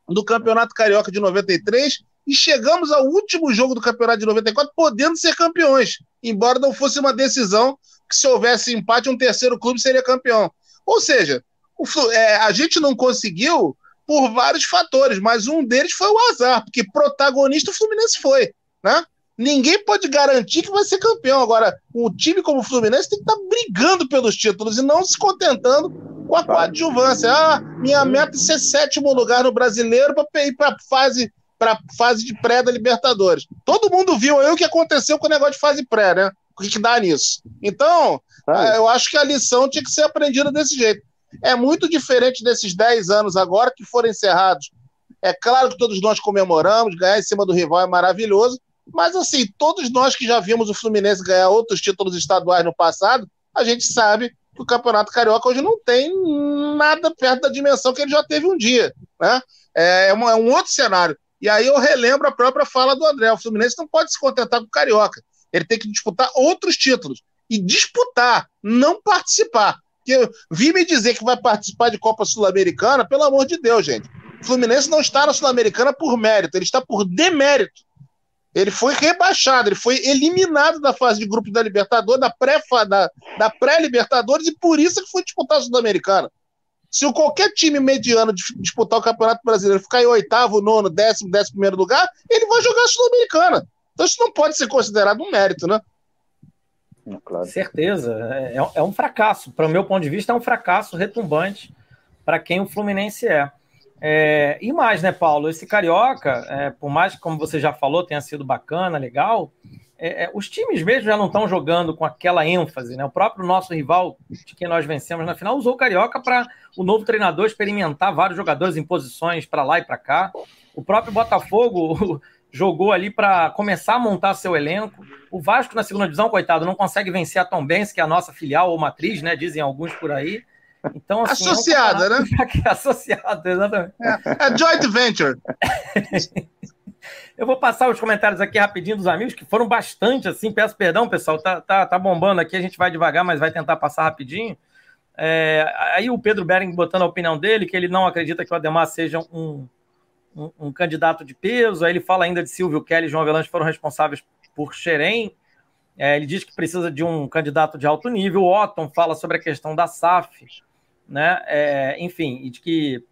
do Campeonato Carioca de 93 e chegamos ao último jogo do campeonato de 94 podendo ser campeões, embora não fosse uma decisão que se houvesse empate um terceiro clube seria campeão. Ou seja, o, é, a gente não conseguiu por vários fatores, mas um deles foi o azar, porque protagonista o Fluminense foi, né? Ninguém pode garantir que vai ser campeão. Agora, um time como o Fluminense tem que estar tá brigando pelos títulos e não se contentando com a coadjuvância. Ah, minha meta é ser sétimo lugar no brasileiro para ir para a fase para fase de pré da Libertadores. Todo mundo viu aí o que aconteceu com o negócio de fase pré, né? O que, que dá nisso? Então, ah, eu acho que a lição tinha que ser aprendida desse jeito. É muito diferente desses 10 anos agora que foram encerrados. É claro que todos nós comemoramos, ganhar em cima do rival é maravilhoso, mas assim, todos nós que já vimos o Fluminense ganhar outros títulos estaduais no passado, a gente sabe que o Campeonato Carioca hoje não tem nada perto da dimensão que ele já teve um dia. Né? É, é, um outro cenário. E aí eu relembro a própria fala do André: o Fluminense não pode se contentar com o Carioca. Ele tem que disputar outros títulos. E disputar, não participar. Porque vi me dizer que vai participar de Copa Sul-Americana, pelo amor de Deus, gente. O Fluminense não está na Sul-Americana por mérito, ele está por demérito. Ele foi rebaixado, ele foi eliminado da fase de grupos da Libertadores, da pré-Libertadores, da pré e por isso que foi disputar a Sul-Americana. Se qualquer time mediano disputar o Campeonato Brasileiro, ficar em oitavo, nono, décimo, décimo primeiro lugar, ele vai jogar a Sul-Americana. Então isso não pode ser considerado um mérito, né? Claro. Certeza. É, é, é um fracasso. Para o meu ponto de vista, é um fracasso retumbante para quem o Fluminense é. é. E mais, né, Paulo? Esse Carioca, é, por mais que, como você já falou, tenha sido bacana, legal, é, é, os times mesmo já não estão jogando com aquela ênfase, né? O próprio nosso rival, de quem nós vencemos na final, usou o Carioca para o novo treinador experimentar vários jogadores em posições para lá e para cá. O próprio Botafogo jogou ali para começar a montar seu elenco. O Vasco na segunda divisão, coitado, não consegue vencer a Tom Benz, que é a nossa filial ou matriz, né? Dizem alguns por aí. Então, assim, associada, é um né? associada, exatamente. É, é joint venture. Eu vou passar os comentários aqui rapidinho dos amigos, que foram bastante, assim. Peço perdão, pessoal, tá, tá, tá bombando aqui, a gente vai devagar, mas vai tentar passar rapidinho. É, aí o Pedro Bering botando a opinião dele, que ele não acredita que o Ademar seja um, um, um candidato de peso. Aí ele fala ainda de Silvio Kelly e João Avelange foram responsáveis por Xerém. É, ele diz que precisa de um candidato de alto nível. O Otton fala sobre a questão da SAF, né? É, enfim, e de que,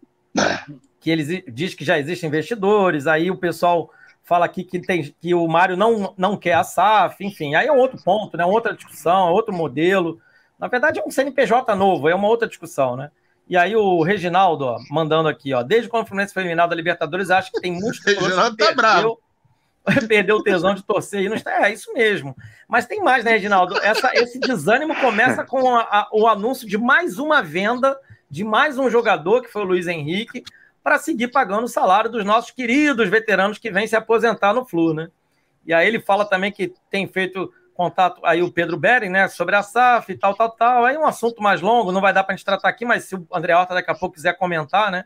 que ele diz que já existem investidores. Aí o pessoal fala aqui que, tem, que o Mário não, não quer a SAF, enfim, aí é outro ponto, né? Outra discussão, é outro modelo. Na verdade, é um CNPJ novo, é uma outra discussão, né? E aí o Reginaldo, ó, mandando aqui, ó, desde quando o Fluminense foi eliminado da Libertadores, acho que tem muitos Reginaldo tá bravo. Perdeu o tesão de torcer e não está. É isso mesmo. Mas tem mais, né, Reginaldo? Essa, esse desânimo começa com a, a, o anúncio de mais uma venda de mais um jogador, que foi o Luiz Henrique, para seguir pagando o salário dos nossos queridos veteranos que vêm se aposentar no Flu, né? E aí ele fala também que tem feito contato aí o Pedro Beren, né, sobre a SAF e tal, tal, tal. Aí um assunto mais longo, não vai dar para a gente tratar aqui, mas se o André Horta daqui a pouco quiser comentar, né?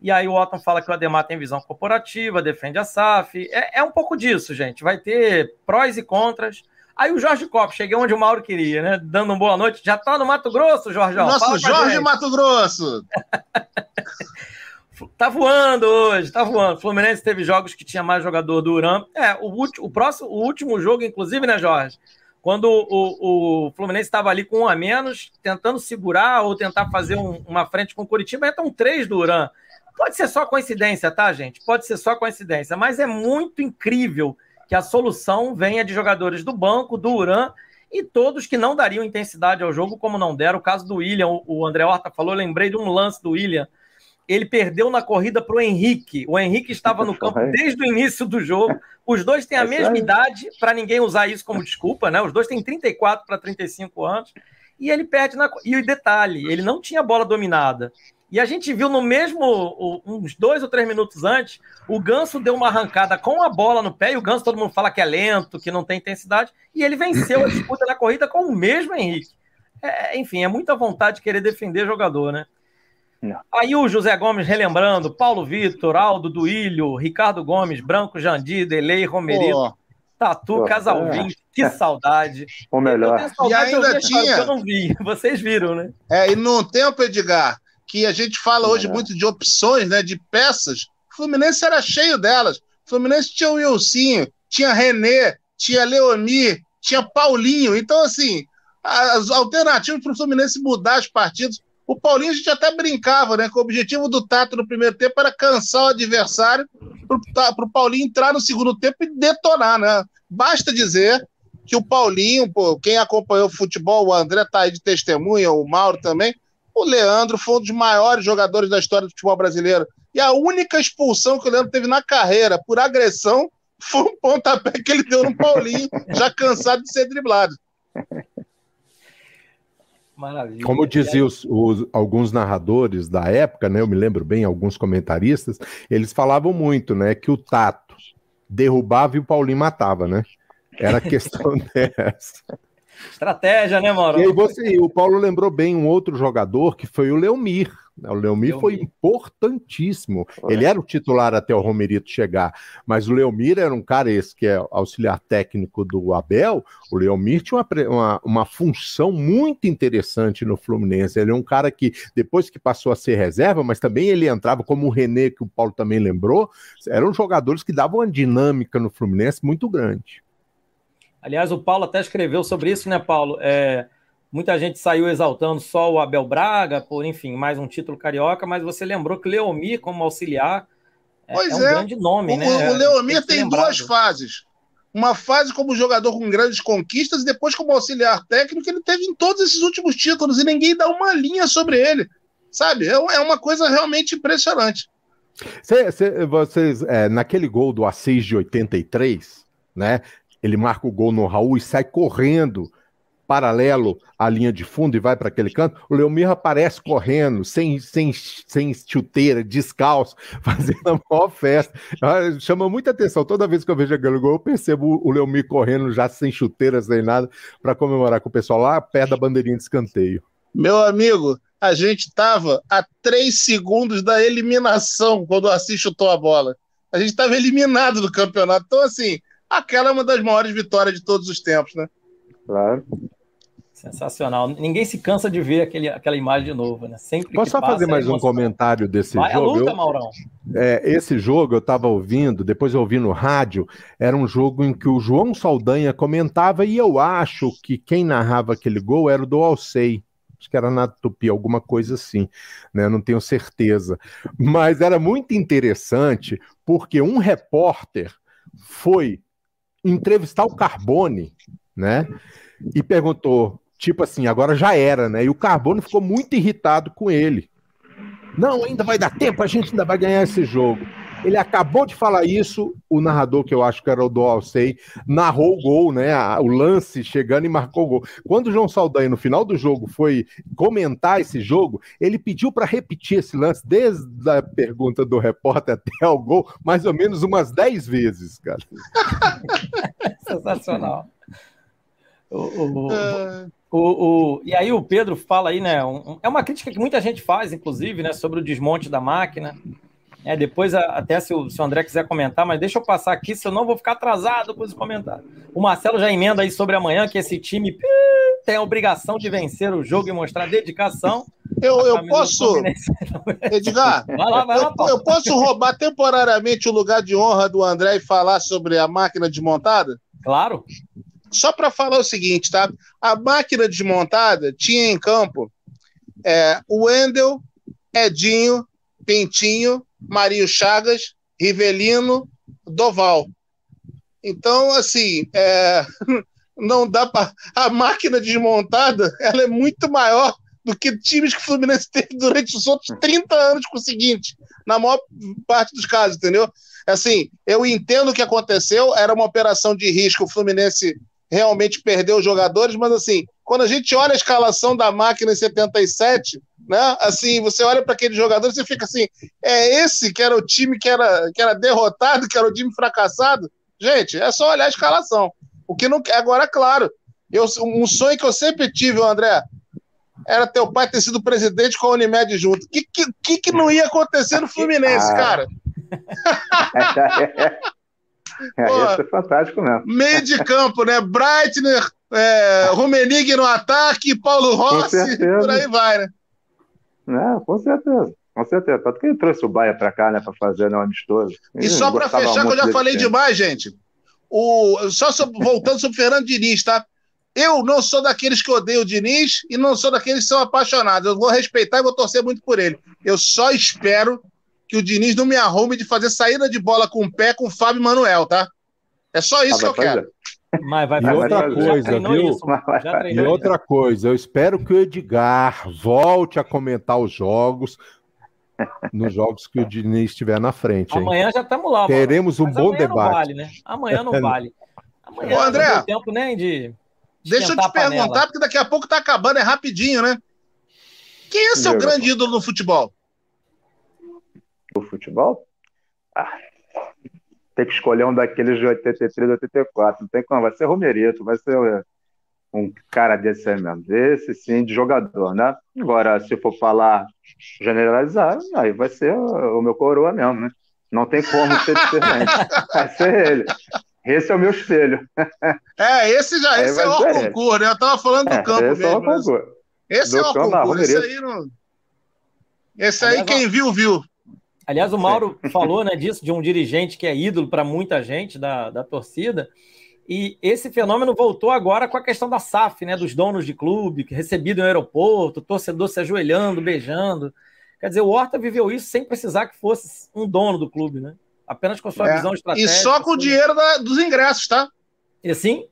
E aí o Otton fala que o Ademar tem visão corporativa, defende a SAF. É, é um pouco disso, gente. Vai ter prós e contras. Aí o Jorge Cop, cheguei onde o Mauro queria, né? Dando uma boa noite. Já tá no Mato Grosso, Jorge? Nosso Jorge Mato Grosso! tá voando hoje, tá voando. O Fluminense teve jogos que tinha mais jogador do Uram. É, o, último, o, próximo, o último jogo, inclusive, né, Jorge? Quando o, o Fluminense estava ali com um a menos, tentando segurar ou tentar fazer um, uma frente com o Curitiba, entram três do Uram. Pode ser só coincidência, tá, gente? Pode ser só coincidência, mas é muito incrível que a solução venha de jogadores do banco, do Uran e todos que não dariam intensidade ao jogo, como não deram. O caso do William, o André Horta falou, lembrei de um lance do William. Ele perdeu na corrida para o Henrique. O Henrique estava no campo desde o início do jogo. Os dois têm a mesma idade, para ninguém usar isso como desculpa, né? Os dois têm 34 para 35 anos. E ele perde na. E o detalhe, ele não tinha bola dominada. E a gente viu no mesmo, uns dois ou três minutos antes, o Ganso deu uma arrancada com a bola no pé, e o Ganso todo mundo fala que é lento, que não tem intensidade, e ele venceu a disputa na corrida com o mesmo Henrique. É, enfim, é muita vontade de querer defender jogador, né? Não. Aí o José Gomes relembrando, Paulo Vitor, Aldo Duílio, Ricardo Gomes, Branco Jandir, Delei, Romerito, oh. Tatu, Casalvim, é. que saudade. Ou melhor. e ainda tinha. eu não vi, vocês viram, né? É, e no tempo, Edgar, que a gente fala hoje é. muito de opções, né, de peças. O Fluminense era cheio delas. O Fluminense tinha o Wilsinho, tinha René, tinha Leomir, tinha Paulinho. Então, assim, as alternativas para o Fluminense mudar as partidas. O Paulinho a gente até brincava, né? Que o objetivo do Tato no primeiro tempo era cansar o adversário para o Paulinho entrar no segundo tempo e detonar, né? Basta dizer que o Paulinho, pô, quem acompanhou o futebol, o André tá aí de testemunha, o Mauro também, o Leandro foi um dos maiores jogadores da história do futebol brasileiro. E a única expulsão que o Leandro teve na carreira por agressão foi um pontapé que ele deu no Paulinho, já cansado de ser driblado. Maravilha. Como diziam alguns narradores da época, né? Eu me lembro bem, alguns comentaristas, eles falavam muito, né? Que o Tato derrubava e o Paulinho matava, né? Era questão dessa. Estratégia, né, Mauro? E aí você, o Paulo lembrou bem um outro jogador que foi o Leomir. O Leomir, Leomir. foi importantíssimo. Ele era o titular até o Romerito chegar, mas o Leomir era um cara esse que é auxiliar técnico do Abel. O Leomir tinha uma, uma, uma função muito interessante no Fluminense. Ele é um cara que, depois que passou a ser reserva, mas também ele entrava como o René, que o Paulo também lembrou, eram jogadores que davam uma dinâmica no Fluminense muito grande. Aliás, o Paulo até escreveu sobre isso, né, Paulo? É, muita gente saiu exaltando só o Abel Braga, por, enfim, mais um título carioca, mas você lembrou que Leomir, como auxiliar, é, pois é um é. grande nome, o, né? O Leomir tem, tem duas fases. Uma fase como jogador com grandes conquistas e depois como auxiliar técnico, ele teve em todos esses últimos títulos e ninguém dá uma linha sobre ele. Sabe? É, é uma coisa realmente impressionante. Cê, cê, vocês, é, naquele gol do Assis de 83, né? ele marca o gol no Raul e sai correndo paralelo à linha de fundo e vai para aquele canto, o Leomir aparece correndo, sem, sem, sem chuteira, descalço, fazendo a maior festa. Ah, chama muita atenção. Toda vez que eu vejo aquele gol, eu percebo o Leomir correndo já sem chuteiras, sem nada, para comemorar com o pessoal lá perto da bandeirinha de escanteio. Meu amigo, a gente estava a três segundos da eliminação quando o Assis chutou a bola. A gente estava eliminado do campeonato. Então, assim, aquela é uma das maiores vitórias de todos os tempos, né? Claro. Sensacional. Ninguém se cansa de ver aquele, aquela imagem de novo, né? Sempre Posso só fazer mais um comentário desse Vai jogo? Luta, Maurão. É, esse jogo eu estava ouvindo, depois eu ouvi no rádio, era um jogo em que o João Saldanha comentava e eu acho que quem narrava aquele gol era o do Alcei. Acho que era na Tupi, alguma coisa assim, né? Não tenho certeza. Mas era muito interessante porque um repórter foi entrevistar o Carbone, né? E perguntou, tipo assim, agora já era, né? E o Carbone ficou muito irritado com ele. Não, ainda vai dar tempo, a gente ainda vai ganhar esse jogo. Ele acabou de falar isso, o narrador, que eu acho que era o do Alcei, narrou o gol, né? O lance chegando e marcou o gol. Quando o João Saldanha, no final do jogo, foi comentar esse jogo, ele pediu para repetir esse lance, desde a pergunta do repórter até o gol, mais ou menos umas 10 vezes, cara. Sensacional. O, o, o, o, e aí o Pedro fala aí, né? Um, é uma crítica que muita gente faz, inclusive, né, sobre o desmonte da máquina. É, depois, até se o, se o André quiser comentar, mas deixa eu passar aqui, se eu não vou ficar atrasado com os comentários. O Marcelo já emenda aí sobre amanhã que esse time tem a obrigação de vencer o jogo e mostrar dedicação. Eu, eu posso. Edgar, vai lá, vai lá, eu, eu posso roubar temporariamente o lugar de honra do André e falar sobre a máquina desmontada? Claro. Só para falar o seguinte, tá? A máquina desmontada tinha em campo é, o Wendel, Edinho, Pintinho, Marinho Chagas, Rivelino, Doval. Então, assim, é, não dá para. A máquina desmontada ela é muito maior do que times que o Fluminense teve durante os outros 30 anos conseguintes, na maior parte dos casos, entendeu? Assim, eu entendo o que aconteceu, era uma operação de risco, o Fluminense realmente perdeu os jogadores, mas assim, quando a gente olha a escalação da máquina em 77, né? Assim, você olha para aqueles jogadores e fica assim: é esse que era o time que era, que era derrotado, que era o time fracassado? Gente, é só olhar a escalação. O que não agora, claro, eu, um sonho que eu sempre tive, André, era teu pai ter sido presidente com a Unimed junto. O que, que, que não ia acontecer no Fluminense, ah. cara? É, Pô, isso é fantástico mesmo. Meio de campo, né? Breitner, é, Rumenig no ataque, Paulo Rossi, por aí vai, né? É, com certeza. Com certeza. Tanto que ele trouxe o Baia para cá, né, para fazer né, um amistoso. E só para fechar, que eu já falei demais, gente. O, só sobre, voltando sobre o Fernando Diniz, tá? Eu não sou daqueles que odeiam o Diniz e não sou daqueles que são apaixonados. Eu vou respeitar e vou torcer muito por ele. Eu só espero que o Diniz não me arrume de fazer saída de bola com o pé com o Fábio Manuel, tá? É só isso ah, que eu fazer. quero. Mas vai e outra coisa, viu? Isso, e outra coisa, eu espero que o Edgar volte a comentar os jogos nos jogos que o Diniz estiver na frente. Hein? Amanhã já estamos lá. Teremos um bom debate. Não vale, né? Amanhã não vale. Amanhã Ô, André, não tempo nem de. Deixa eu te perguntar, porque daqui a pouco tá acabando, é rapidinho, né? Quem é seu Meu grande ídolo no futebol? No futebol? Ah, tem que escolher um daqueles de 83, 84. Não tem como, vai ser Romerito, vai ser um cara desse aí mesmo. Esse sim, de jogador, né? Agora, se for falar generalizar, aí vai ser o, meu coroa mesmo, né? Não tem como ser diferente. vai ser ele. Esse é o meu espelho. É, esse já, esse é o concurso, né? Eu tava falando do é, campo esse mesmo. É o esse do é o concurso, esse aí não... Esse aí, quem viu, viu. Aliás, o Mauro falou né, disso, de um dirigente que é ídolo para muita gente da, da torcida. E esse fenômeno voltou agora com a questão da SAF, né? Dos donos de clube, recebido no aeroporto, torcedor se ajoelhando, beijando. Quer dizer, o Horta viveu isso sem precisar que fosse um dono do clube, né? Apenas com a sua é. visão estratégica. E só com o dinheiro da, dos ingressos, tá? E assim,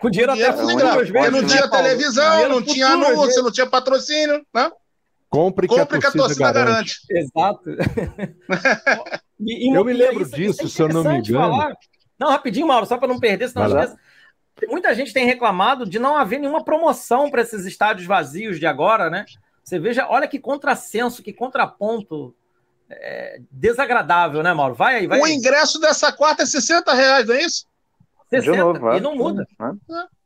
com dinheiro, dinheiro até futuro, às vezes, Não né, tinha televisão, não tinha anúncio, não tinha patrocínio, né? Compre que, Compre a, torcida que a torcida garante. garante. Exato. e, e, eu me lembro isso, disso, isso é se eu não me engano. Falar. Não, rapidinho, Mauro, só para não perder, senão às vezes. Muita gente tem reclamado de não haver nenhuma promoção para esses estádios vazios de agora, né? Você veja, olha que contrassenso, que contraponto é, desagradável, né, Mauro? Vai aí, vai. O aí. ingresso dessa quarta é 60 reais, não é isso? 60, novo, e não muda. É.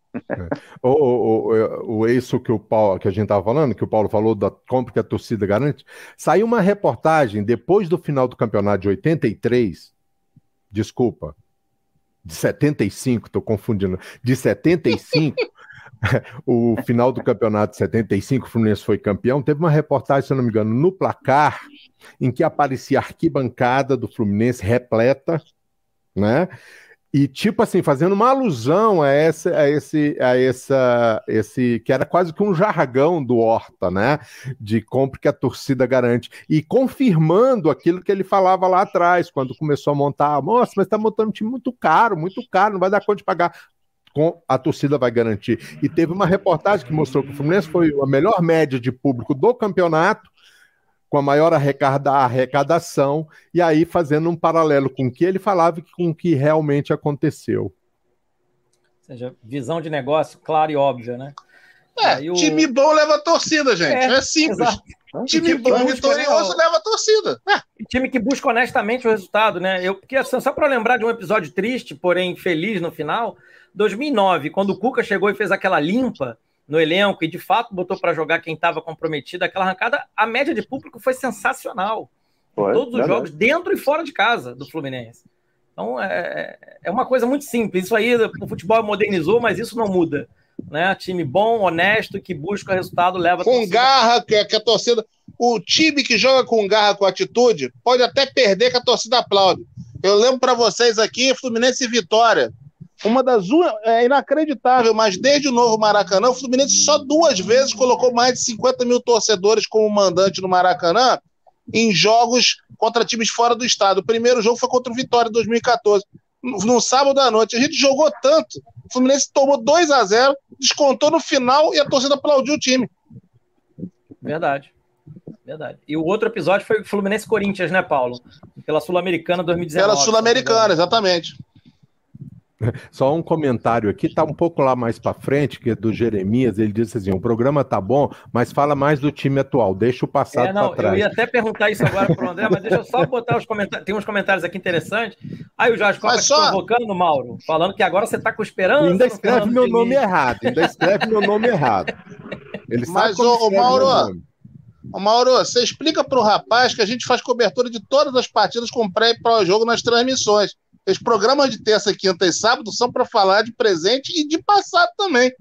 o, o, o, isso que o Paulo, que a gente estava falando, que o Paulo falou da compra que a torcida garante, saiu uma reportagem depois do final do campeonato de 83, desculpa, de 75, estou confundindo, de 75, o final do campeonato de 75, o Fluminense foi campeão, teve uma reportagem, se eu não me engano, no placar, em que aparecia a arquibancada do Fluminense repleta, né? E, tipo assim, fazendo uma alusão a, esse, a, esse, a essa, esse, que era quase que um jargão do Horta, né? De compra que a torcida garante. E confirmando aquilo que ele falava lá atrás, quando começou a montar. Nossa, mas está montando um time muito caro, muito caro, não vai dar conta de pagar. Com, a torcida vai garantir. E teve uma reportagem que mostrou que o Fluminense foi a melhor média de público do campeonato com a maior arrecadação, e aí fazendo um paralelo com o que ele falava e com o que realmente aconteceu. Ou seja, visão de negócio clara e óbvia, né? É, o... time bom leva torcida, gente. É, é simples. Exato. Time, time bom vitorioso leva torcida. É. Time que busca honestamente o resultado, né? Eu, porque, assim, só para lembrar de um episódio triste, porém feliz no final, 2009, quando o Cuca chegou e fez aquela limpa no elenco e de fato botou para jogar quem estava comprometido, aquela arrancada, a média de público foi sensacional. Foi, todos os jogos, dentro e fora de casa do Fluminense. Então é, é uma coisa muito simples. Isso aí o futebol modernizou, mas isso não muda. Né? Time bom, honesto, que busca resultado, leva. Com garra, que, que a torcida. O time que joga com garra, com atitude, pode até perder que a torcida aplaude. Eu lembro para vocês aqui, Fluminense e Vitória. Uma das é inacreditável, mas desde o novo Maracanã, o Fluminense só duas vezes colocou mais de 50 mil torcedores como mandante no Maracanã em jogos contra times fora do estado. O primeiro jogo foi contra o Vitória em 2014, no sábado à noite. A gente jogou tanto, o Fluminense tomou 2 a 0 descontou no final e a torcida aplaudiu o time. Verdade. Verdade. E o outro episódio foi o Fluminense Corinthians, né, Paulo? Pela Sul-Americana 2019. Pela Sul-Americana, exatamente. Só um comentário aqui, tá um pouco lá mais para frente, que é do Jeremias, ele disse assim: o programa tá bom, mas fala mais do time atual, deixa o passado é, para trás. Eu ia até perguntar isso agora para o André, mas deixa eu só botar os comentários. Tem uns comentários aqui interessantes. Aí o Jorge Copa tá só... provocando, Mauro, falando que agora você tá com esperança. Ainda escreve meu nome errado, ainda escreve meu nome errado. Ele mas, ô, ô Mauro, Ô Mauro, você explica para o rapaz que a gente faz cobertura de todas as partidas com pré e pós-jogo nas transmissões. Os programas de terça, quinta e sábado são para falar de presente e de passado também.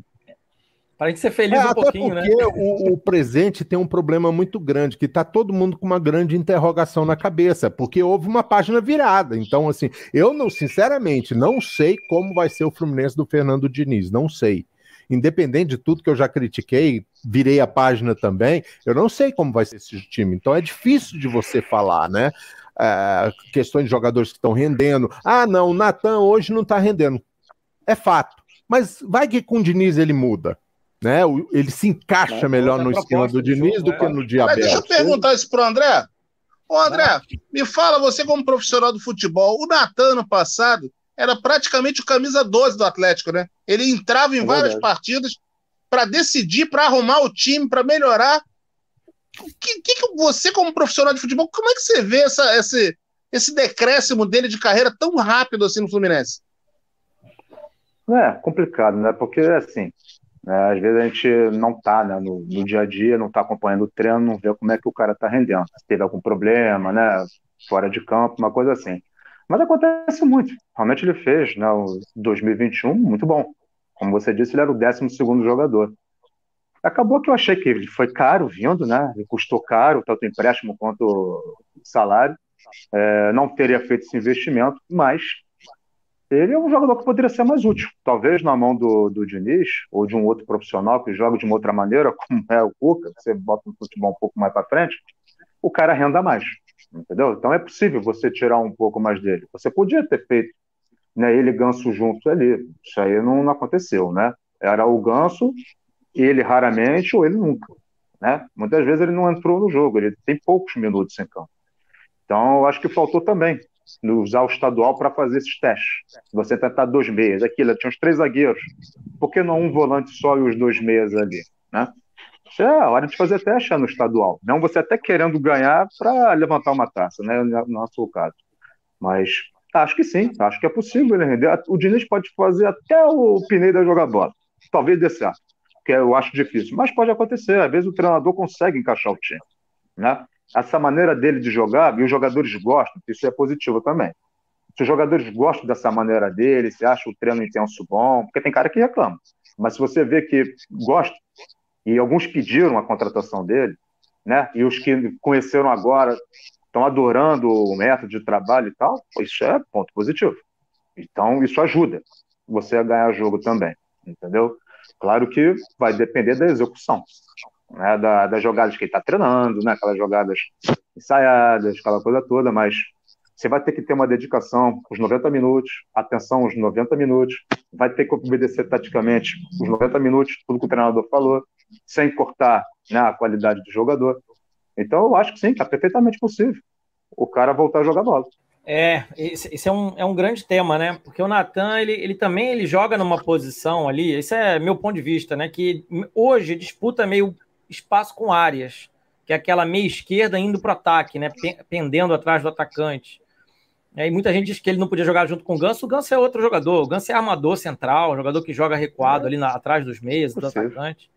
Para a gente ser feliz é, um pouquinho, né? O, o, presente tem um problema muito grande, que está todo mundo com uma grande interrogação na cabeça, porque houve uma página virada. Então, assim, eu não, sinceramente, não sei como vai ser o Fluminense do Fernando Diniz, não sei. Independente de tudo que eu já critiquei, virei a página também, eu não sei como vai ser esse time. Então é difícil de você falar, né? É, questões de jogadores que estão rendendo. Ah, não, o Natan hoje não está rendendo. É fato. Mas vai que com o Diniz ele muda. Né? Ele se encaixa melhor no esquema do Diniz jogo, do né? que no dia Deixa eu perguntar isso para o André. Ô, André, me fala, você como profissional do futebol, o Natan no passado era praticamente o camisa 12 do Atlético, né? Ele entrava em é várias partidas para decidir, para arrumar o time, para melhorar que, que, você, como profissional de futebol, como é que você vê essa, esse, esse decréscimo dele de carreira tão rápido assim no Fluminense? É complicado, né? Porque assim, né, às vezes a gente não tá né, no, no, dia a dia, não tá acompanhando o treino, não vê como é que o cara tá rendendo. Se teve algum problema, né? Fora de campo, uma coisa assim. Mas acontece muito. Realmente ele fez, né? O 2021 muito bom. Como você disse, ele era o 12 segundo jogador. Acabou que eu achei que foi caro vindo, né? Ele custou caro, tanto empréstimo quanto salário. É, não teria feito esse investimento, mas ele é um jogador que poderia ser mais útil. Talvez na mão do, do Diniz ou de um outro profissional que joga de uma outra maneira, como é o Cuca, você bota um futebol um pouco mais para frente, o cara renda mais. Entendeu? Então é possível você tirar um pouco mais dele. Você podia ter feito né, ele e Ganso juntos ali. Isso aí não, não aconteceu, né? Era o Ganso ele raramente ou ele nunca. Né? Muitas vezes ele não entrou no jogo, ele tem poucos minutos em campo. Então, eu acho que faltou também usar o estadual para fazer esses testes. Você tentar dois meias, aquilo, tinha os três zagueiros. Por que não um volante só e os dois meias ali? Né? É a hora de fazer teste no estadual. Não você até querendo ganhar para levantar uma taça, né? No nosso caso. Mas acho que sim, acho que é possível ele render. O Diniz pode fazer até o Pineda jogar bola. Talvez dê certo que eu acho difícil, mas pode acontecer. Às vezes o treinador consegue encaixar o time. Né? Essa maneira dele de jogar, e os jogadores gostam, isso é positivo também. Se os jogadores gostam dessa maneira dele, se acha o treino intenso bom, porque tem cara que reclama. Mas se você vê que gosta, e alguns pediram a contratação dele, né? E os que conheceram agora estão adorando o método de trabalho e tal, isso é ponto positivo. Então, isso ajuda você a ganhar jogo também, entendeu? Claro que vai depender da execução, né, da, das jogadas que ele está treinando, né, aquelas jogadas ensaiadas, aquela coisa toda, mas você vai ter que ter uma dedicação os 90 minutos, atenção os 90 minutos, vai ter que obedecer taticamente os 90 minutos, tudo que o treinador falou, sem cortar né, a qualidade do jogador. Então eu acho que sim, está perfeitamente possível o cara voltar a jogar bola. É, esse, esse, é, um, é um grande tema, né? Porque o Natan, ele, ele também ele joga numa posição ali, esse é meu ponto de vista, né? Que hoje disputa meio espaço com áreas, que é aquela meia esquerda indo para o ataque, né? Pendendo atrás do atacante. É, e muita gente diz que ele não podia jogar junto com o Ganso. O Ganso é outro jogador. O Ganso é armador central, jogador que joga recuado ali na, atrás dos meias, do atacante.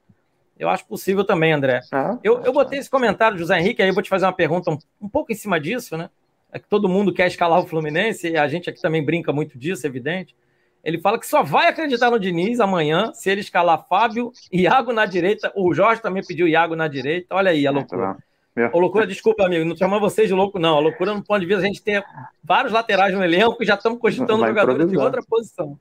Eu acho possível também, André. Ah, eu, eu botei esse comentário, José Henrique, aí eu vou te fazer uma pergunta um, um pouco em cima disso, né? É que todo mundo quer escalar o Fluminense, e a gente aqui também brinca muito disso, é evidente. Ele fala que só vai acreditar no Diniz amanhã se ele escalar Fábio, Iago na direita. O Jorge também pediu Iago na direita. Olha aí a loucura. É. Ô, loucura, desculpa, amigo, não chama vocês de louco, não. A loucura não pode vir a gente ter vários laterais no elenco e já estamos cogitando jogadores de outra posição.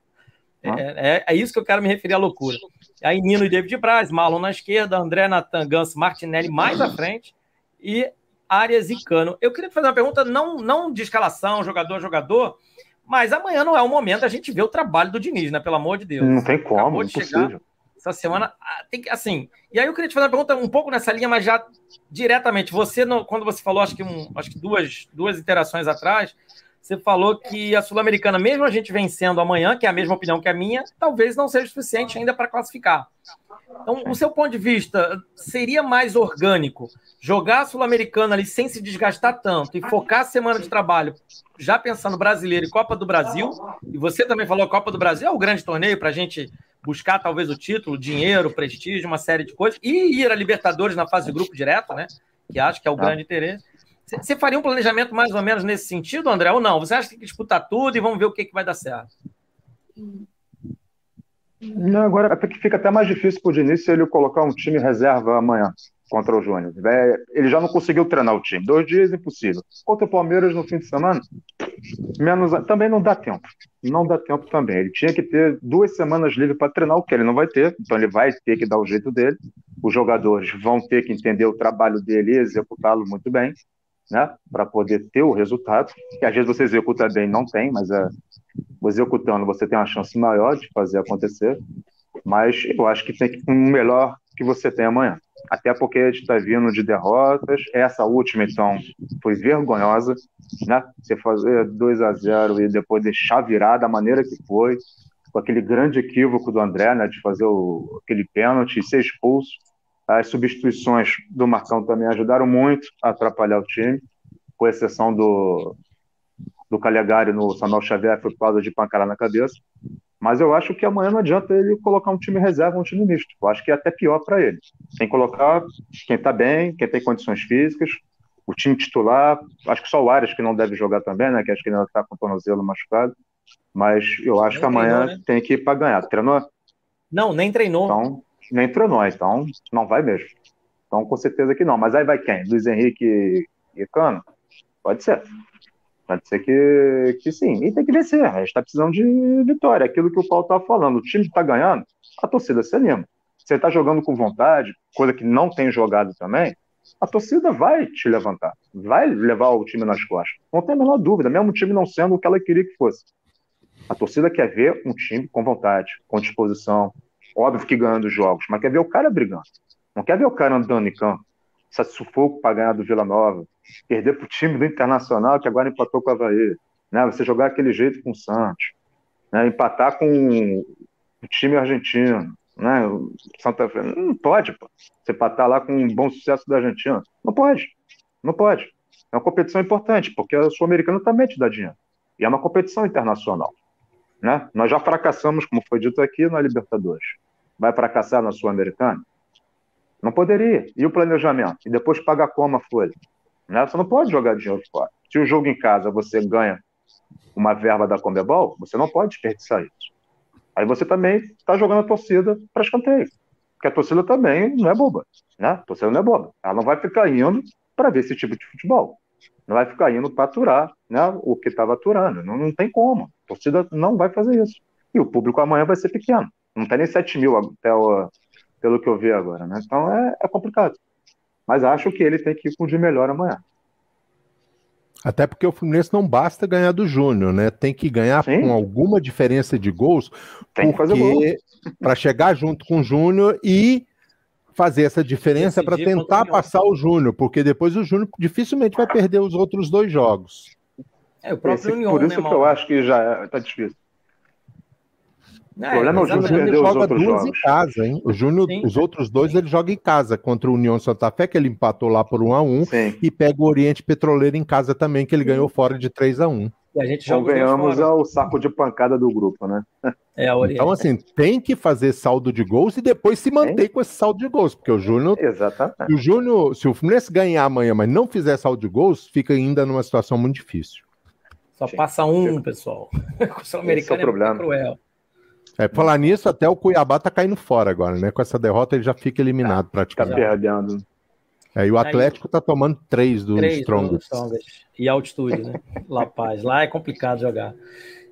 É, é, é, isso que eu quero me referir à loucura. Aí Nino e David Braz, Marlon na esquerda, André Natan, Ganso, Martinelli mais à frente e Arias e Cano. Eu queria fazer uma pergunta, não, não de escalação, jogador a jogador, mas amanhã não é o momento a gente ver o trabalho do Diniz, né? Pelo amor de Deus. Não tem como, Acabou de chegar essa semana. Ah, tem que, assim. E aí eu queria te fazer uma pergunta um pouco nessa linha, mas já diretamente. Você, no, quando você falou, acho que, um, acho que duas, duas interações atrás, você falou que a Sul-Americana, mesmo a gente vencendo amanhã, que é a mesma opinião que a minha, talvez não seja suficiente ainda para classificar. Então, o seu ponto de vista, seria mais orgânico jogar a Sul-Americana ali sem se desgastar tanto e focar a semana de trabalho já pensando brasileiro e Copa do Brasil? E você também falou Copa do Brasil é o grande torneio para a gente buscar talvez o título, dinheiro, prestígio, uma série de coisas, e ir a Libertadores na fase de grupo direto, né? Que acho que é o tá. grande interesse. Você faria um planejamento mais ou menos nesse sentido, André, ou não? Você acha que tem que disputar tudo e vamos ver o que, que vai dar certo? Não, agora que fica até mais difícil para o Diniz se ele colocar um time reserva amanhã contra o Júnior. É, ele já não conseguiu treinar o time. Dois dias, impossível. Contra o Palmeiras no fim de semana, menos também não dá tempo. Não dá tempo também. Ele tinha que ter duas semanas livres para treinar, o que ele não vai ter. Então ele vai ter que dar o jeito dele. Os jogadores vão ter que entender o trabalho dele e executá-lo muito bem né, para poder ter o resultado, que às vezes você executa bem não tem, mas é, executando você tem uma chance maior de fazer acontecer, mas eu acho que tem que um melhor que você tem amanhã. Até porque a gente está vindo de derrotas, essa última, então, foi vergonhosa, né? Você fazer 2 a 0 e depois deixar virar da maneira que foi, com aquele grande equívoco do André, né, de fazer o, aquele pênalti e ser expulso. As substituições do Marcão também ajudaram muito a atrapalhar o time, com exceção do, do Calegari no Samuel Xavier, foi por causa de pancada na cabeça. Mas eu acho que amanhã não adianta ele colocar um time reserva, um time misto. Eu acho que é até pior para ele. Tem que colocar quem está bem, quem tem condições físicas, o time titular. Acho que só o Arias que não deve jogar também, né? Que acho que ainda está com o tornozelo machucado. Mas eu acho nem que amanhã treinou, né? tem que ir para ganhar. Treinou? Não, nem treinou. Então, nem treinou, então não vai mesmo. Então, com certeza que não. Mas aí vai quem? Luiz Henrique e Cano? Pode ser. Pode ser que, que sim. E tem que vencer. A gente está precisando de vitória. Aquilo que o Paulo estava falando. O time está ganhando, a torcida se anima. Você está jogando com vontade, coisa que não tem jogado também, a torcida vai te levantar. Vai levar o time nas costas. Não tem a menor dúvida, mesmo o time não sendo o que ela queria que fosse. A torcida quer ver um time com vontade, com disposição, Óbvio que ganhando jogos, mas quer ver o cara brigando. Não quer ver o cara andando em campo. Esse sufoco para ganhar do Vila Nova. Perder para o time do Internacional, que agora empatou com o Havaí. Né? Você jogar aquele jeito com o Santos. Né? Empatar com o time argentino. Né? Santa Fe. Não pode, pô. Você empatar lá com um bom sucesso da Argentina. Não pode. Não pode. É uma competição importante, porque a Sul-Americana também te dá dinheiro. E é uma competição internacional. Né? Nós já fracassamos, como foi dito aqui, na Libertadores. Vai fracassar na Sul-Americana? Não poderia. E o planejamento? E depois paga como a folha? Né? Você não pode jogar dinheiro fora. Se o jogo em casa você ganha uma verba da Comebol, você não pode desperdiçar isso. Aí você também está jogando a torcida para escanteio. Porque a torcida também não é boba. Né? A torcida não é boba. Ela não vai ficar indo para ver esse tipo de futebol. Não vai ficar indo para aturar né, o que estava aturando. Não, não tem como. A torcida não vai fazer isso. E o público amanhã vai ser pequeno. Não tem nem 7 mil até o, pelo que eu vi agora. Né? Então é, é complicado. Mas acho que ele tem que ir com o de melhor amanhã. Até porque o Fluminense não basta ganhar do Júnior, né? Tem que ganhar Sim. com alguma diferença de gols, tem porque para chegar junto com o Júnior e fazer essa diferença para tentar passar o Júnior, porque depois o Júnior dificilmente vai perder os outros dois jogos. É, o próprio Esse, União, Por isso né, que eu acho que já está difícil. É, o problema é o Júnior perder os outros jogos. Em casa, hein? O Júnior, os outros dois, ele joga em casa contra o União Santa Fé, que ele empatou lá por 1 a 1 Sim. e pega o Oriente Petroleiro em casa também, que ele ganhou fora de 3 a 1 e a gente Convenhamos é o saco de pancada do grupo, né? É, então, assim, tem que fazer saldo de gols e depois se manter com esse saldo de gols, porque o Júnior. Exatamente. o Júnior, se o Fluminense ganhar amanhã, mas não fizer saldo de gols, fica ainda numa situação muito difícil. Só Sim. passa um, pessoal. o Sul-Americano é, é problema. cruel. É, falar nisso, até o Cuiabá tá caindo fora agora, né? Com essa derrota ele já fica eliminado tá, praticamente. Tá perdendo. É, e o Atlético está tomando três do três Strongest. Do E altitude, né? La Paz. Lá é complicado jogar.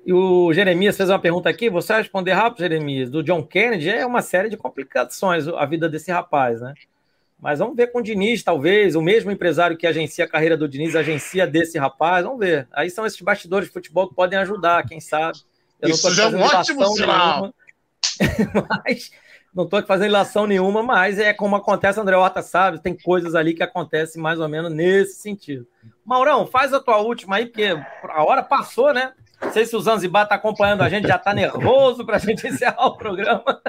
E o Jeremias fez uma pergunta aqui, você vai responder rápido, Jeremias, do John Kennedy, é uma série de complicações a vida desse rapaz, né? Mas vamos ver com o Diniz, talvez, o mesmo empresário que agencia a carreira do Diniz, agencia desse rapaz, vamos ver. Aí são esses bastidores de futebol que podem ajudar, quem sabe. Eu Isso já é um ótimo sinal. Mas não estou fazendo ilação nenhuma, mas é como acontece, André Horta sabe, tem coisas ali que acontecem mais ou menos nesse sentido. Maurão, faz a tua última aí, porque a hora passou, né? Não sei se o Zanzibar está acompanhando a gente, já está nervoso para a gente encerrar o programa.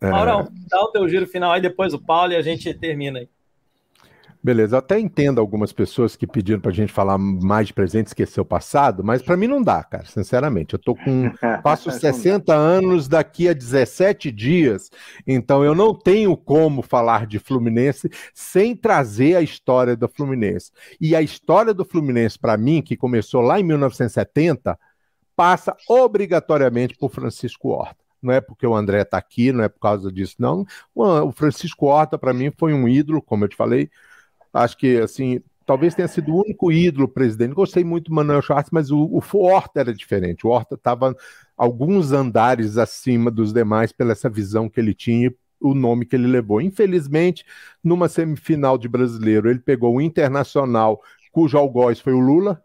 É. Maurão, dá o teu giro final aí, depois o Paulo e a gente termina aí. Beleza, eu até entendo algumas pessoas que pediram para a gente falar mais de presente, esquecer o passado, mas para mim não dá, cara, sinceramente. Eu tô com. Passo 60 anos daqui a 17 dias, então eu não tenho como falar de Fluminense sem trazer a história do Fluminense. E a história do Fluminense, para mim, que começou lá em 1970, passa obrigatoriamente por Francisco Horta não é porque o André está aqui, não é por causa disso, não. O Francisco Horta, para mim, foi um ídolo, como eu te falei, Acho que, assim, talvez tenha sido o único ídolo presidente. Gostei muito do Manuel Schwartz, mas o, o Horta era diferente. O Horta estava alguns andares acima dos demais pela essa visão que ele tinha o nome que ele levou. Infelizmente, numa semifinal de brasileiro, ele pegou o Internacional, cujo algoz foi o Lula,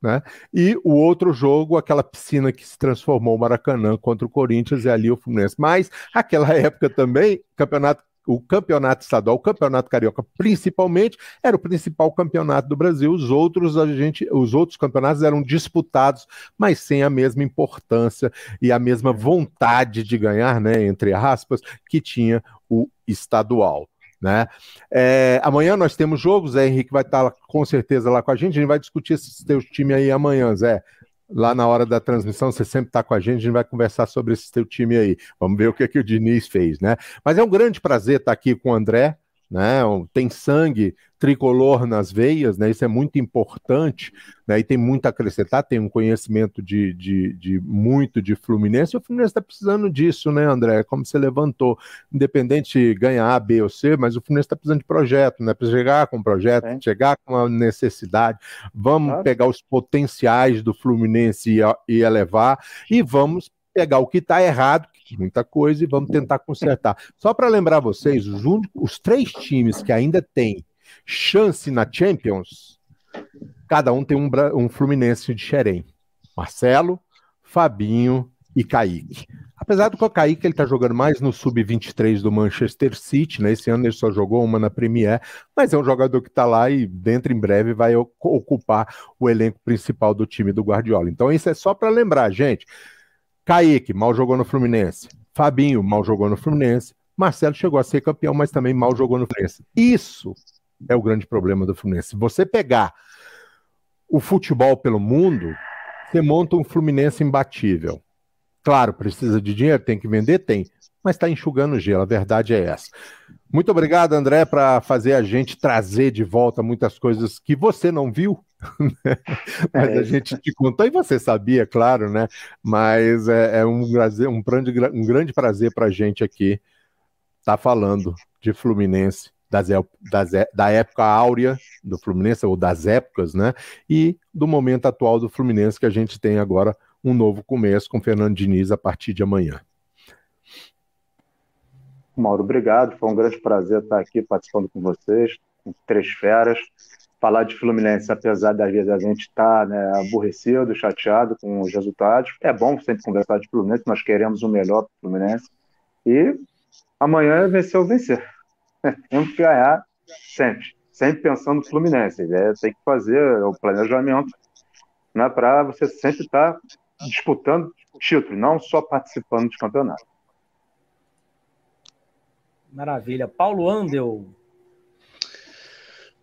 né? E o outro jogo, aquela piscina que se transformou o Maracanã contra o Corinthians, e ali o Fluminense. Mas, aquela época também, campeonato o campeonato estadual, o campeonato carioca principalmente, era o principal campeonato do Brasil. Os outros a gente, os outros campeonatos eram disputados, mas sem a mesma importância e a mesma vontade de ganhar, né, entre aspas, que tinha o estadual. Né? É, amanhã nós temos jogos, Zé Henrique vai estar com certeza lá com a gente, a gente vai discutir esse teu time aí amanhã, Zé lá na hora da transmissão, você sempre está com a gente, a gente vai conversar sobre esse teu time aí. Vamos ver o que, é que o Diniz fez, né? Mas é um grande prazer estar aqui com o André, né? Tem sangue tricolor nas veias, né? Isso é muito importante, né? E tem muito a acrescentar, tem um conhecimento de, de, de muito de Fluminense. E o Fluminense está precisando disso, né, André? Como você levantou, independente de ganhar A, B ou C, mas o Fluminense está precisando de projeto, né? Para chegar com um projeto, é. chegar com uma necessidade. Vamos claro. pegar os potenciais do Fluminense e, e elevar e vamos pegar o que está errado, muita coisa, e vamos tentar consertar. Só para lembrar vocês, os, os três times que ainda têm chance na Champions, cada um tem um, um Fluminense de Xerém. Marcelo, Fabinho e Kaique. Apesar do que o Kaique ele tá jogando mais no sub-23 do Manchester City, né? Esse ano ele só jogou uma na Premier, mas é um jogador que está lá e dentro em breve vai ocupar o elenco principal do time do Guardiola. Então isso é só para lembrar, gente. Kaique, mal jogou no Fluminense. Fabinho, mal jogou no Fluminense. Marcelo chegou a ser campeão, mas também mal jogou no Fluminense. Isso é o grande problema do Fluminense. Se você pegar o futebol pelo mundo, você monta um Fluminense imbatível. Claro, precisa de dinheiro, tem que vender, tem, mas está enxugando gelo, a verdade é essa. Muito obrigado, André, para fazer a gente trazer de volta muitas coisas que você não viu? mas é a gente te contou e você sabia, claro, né? Mas é, é um, prazer, um, grande, um grande prazer para a gente aqui estar tá falando de Fluminense, das, das, da época áurea do Fluminense, ou das épocas, né? E do momento atual do Fluminense, que a gente tem agora um novo começo com Fernando Diniz a partir de amanhã. Mauro, obrigado. Foi um grande prazer estar aqui participando com vocês, com três feras falar de Fluminense, apesar das vezes a gente estar tá, né, aborrecido, chateado com os resultados. É bom sempre conversar de Fluminense, nós queremos o melhor para o Fluminense. E amanhã é vencer ou vencer. temos que ganhar sempre. Sempre pensando no Fluminense. É, tem que fazer o planejamento né, para você sempre estar tá disputando título, não só participando de campeonato. Maravilha. Paulo Andel.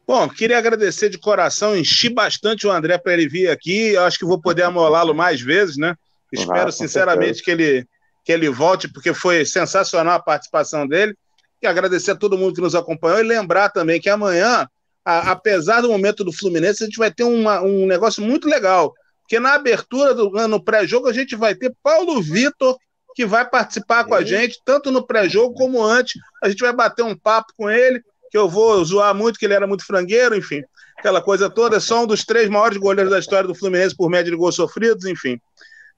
Bom, queria agradecer de coração, enchi bastante o André para ele vir aqui. Eu acho que vou poder amolá-lo mais vezes, né? Espero sinceramente que ele, que ele volte, porque foi sensacional a participação dele. E agradecer a todo mundo que nos acompanhou e lembrar também que amanhã, a, apesar do momento do Fluminense, a gente vai ter uma, um negócio muito legal. Porque na abertura do ano pré-jogo, a gente vai ter Paulo Vitor que vai participar com a gente, tanto no pré-jogo como antes. A gente vai bater um papo com ele, que eu vou zoar muito, que ele era muito frangueiro, enfim, aquela coisa toda. É só um dos três maiores goleiros da história do Fluminense por média de gols sofridos, enfim.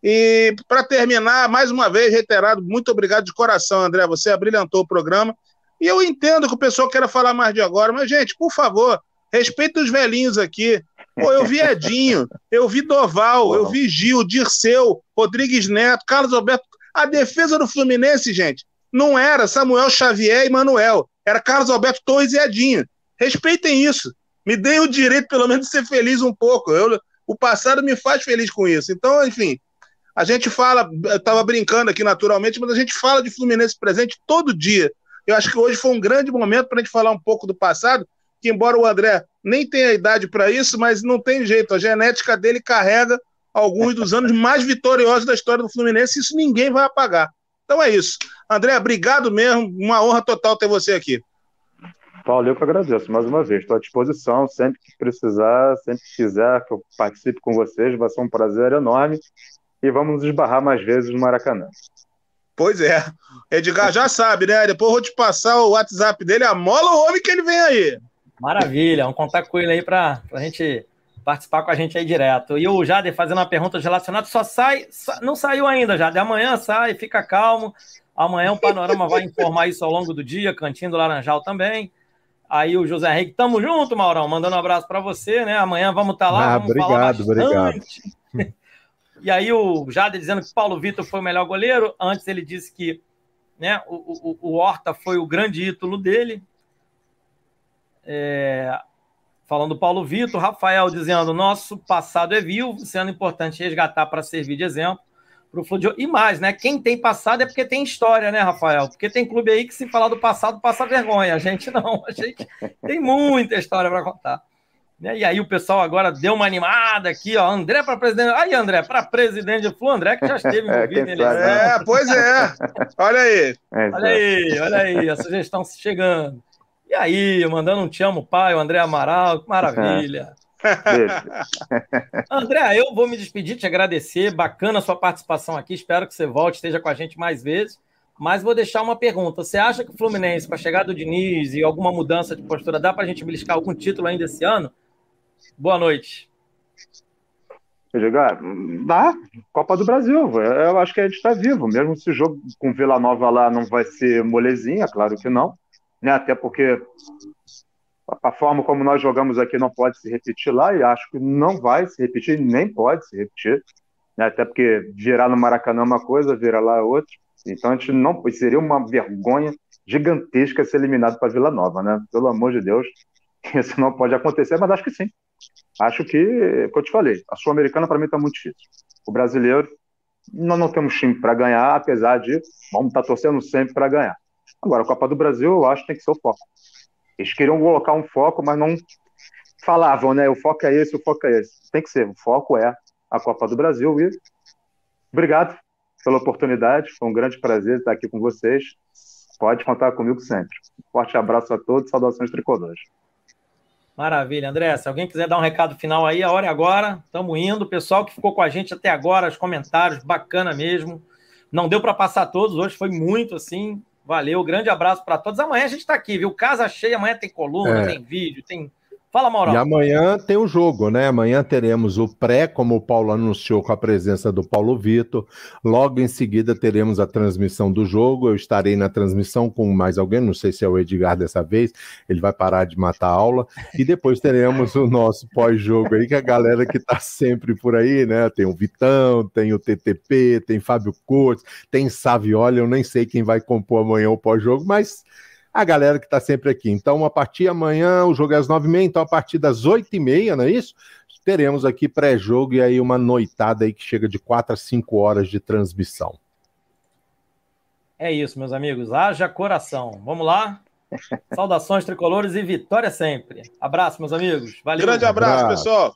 E para terminar, mais uma vez, reiterado, muito obrigado de coração, André. Você abrilhantou o programa. E eu entendo que o pessoal queira falar mais de agora, mas, gente, por favor, respeita os velhinhos aqui. Pô, eu vi Edinho, eu vi Doval, eu vi Gil, Dirceu, Rodrigues Neto, Carlos Alberto a defesa do Fluminense, gente, não era Samuel Xavier e Manuel. Era Carlos Alberto Torres e Edinho. Respeitem isso. Me deem o direito, pelo menos, de ser feliz um pouco. Eu, o passado me faz feliz com isso. Então, enfim, a gente fala, eu estava brincando aqui naturalmente, mas a gente fala de Fluminense presente todo dia. Eu acho que hoje foi um grande momento para a gente falar um pouco do passado, que embora o André nem tenha idade para isso, mas não tem jeito. A genética dele carrega alguns dos anos mais vitoriosos da história do Fluminense, isso ninguém vai apagar. Então é isso. André, obrigado mesmo, uma honra total ter você aqui. Paulo, eu que agradeço mais uma vez. Estou à disposição, sempre que precisar, sempre que quiser que eu participe com vocês, vai ser um prazer enorme. E vamos nos esbarrar mais vezes no Maracanã. Pois é. Edgar já sabe, né? Depois eu vou te passar o WhatsApp dele, amola o homem que ele vem aí. Maravilha, vamos contar com ele aí para a gente participar com a gente aí direto. E o Jade fazendo uma pergunta relacionada, só sai, não saiu ainda, Jade. Amanhã sai, fica calmo. Amanhã o Panorama vai informar isso ao longo do dia, Cantinho do Laranjal também. Aí o José Henrique, tamo junto, Maurão, mandando um abraço para você, né? Amanhã vamos estar tá lá, ah, vamos obrigado, obrigado. E aí o Jade dizendo que Paulo Vitor foi o melhor goleiro. Antes ele disse que né, o, o, o Horta foi o grande ídolo dele. É, falando Paulo Vitor, Rafael dizendo nosso passado é vivo, sendo importante resgatar para servir de exemplo para o futebol. E mais, né? Quem tem passado é porque tem história, né, Rafael? Porque tem clube aí que se falar do passado passa vergonha. A gente não, a gente tem muita história para contar. Né? E aí o pessoal agora deu uma animada aqui, ó. André para presidente. Aí, André, para presidente do Flu, André que já esteve é, envolvido é, nele. É, pois é. Olha aí. É, olha aí, olha aí, a sugestão chegando. E aí, mandando um te amo, pai, o André Amaral, que maravilha. André, eu vou me despedir, te agradecer. Bacana a sua participação aqui. Espero que você volte, esteja com a gente mais vezes. Mas vou deixar uma pergunta. Você acha que o Fluminense, com a chegada do Diniz e alguma mudança de postura, dá para a gente beliscar algum título ainda esse ano? Boa noite. Edgar, dá. Copa do Brasil. Eu acho que a gente está vivo. Mesmo se o jogo com Vila Nova lá não vai ser molezinha, claro que não né? até porque a forma como nós jogamos aqui não pode se repetir lá, e acho que não vai se repetir, nem pode se repetir, né? até porque virar no Maracanã é uma coisa, virar lá é outra. Então a gente não seria uma vergonha gigantesca ser eliminado para Vila Nova, né? Pelo amor de Deus, isso não pode acontecer, mas acho que sim. Acho que, como eu te falei, a Sul-Americana para mim está muito difícil. O brasileiro, nós não temos time para ganhar, apesar de vamos estar tá torcendo sempre para ganhar. Agora, a Copa do Brasil, eu acho que tem que ser o foco. Eles queriam colocar um foco, mas não falavam, né? O foco é esse, o foco é esse. Tem que ser, o foco é a Copa do Brasil. E obrigado pela oportunidade, foi um grande prazer estar aqui com vocês. Pode contar comigo sempre. Forte abraço a todos, saudações tricolores. Maravilha, André. Se alguém quiser dar um recado final aí, a hora é agora. Estamos indo. O pessoal que ficou com a gente até agora, os comentários, bacana mesmo. Não deu para passar todos, hoje foi muito assim. Valeu, grande abraço para todos. Amanhã a gente está aqui, viu? Casa cheia, amanhã tem coluna, é. tem vídeo, tem Fala, Mauro. E amanhã tem o jogo, né? Amanhã teremos o pré, como o Paulo anunciou, com a presença do Paulo Vitor. Logo em seguida teremos a transmissão do jogo. Eu estarei na transmissão com mais alguém, não sei se é o Edgar dessa vez, ele vai parar de matar a aula. E depois teremos o nosso pós-jogo aí, que a galera que está sempre por aí, né? Tem o Vitão, tem o TTP, tem Fábio Cortes, tem Savioli, eu nem sei quem vai compor amanhã o pós-jogo, mas a galera que está sempre aqui. Então, a partir de amanhã, o jogo é às nove e meia, então a partir das oito e meia, não é isso? Teremos aqui pré-jogo e aí uma noitada aí que chega de quatro a cinco horas de transmissão. É isso, meus amigos. Haja coração. Vamos lá? Saudações tricolores e vitória sempre. Abraço, meus amigos. Valeu. Grande abraço, abraço. pessoal.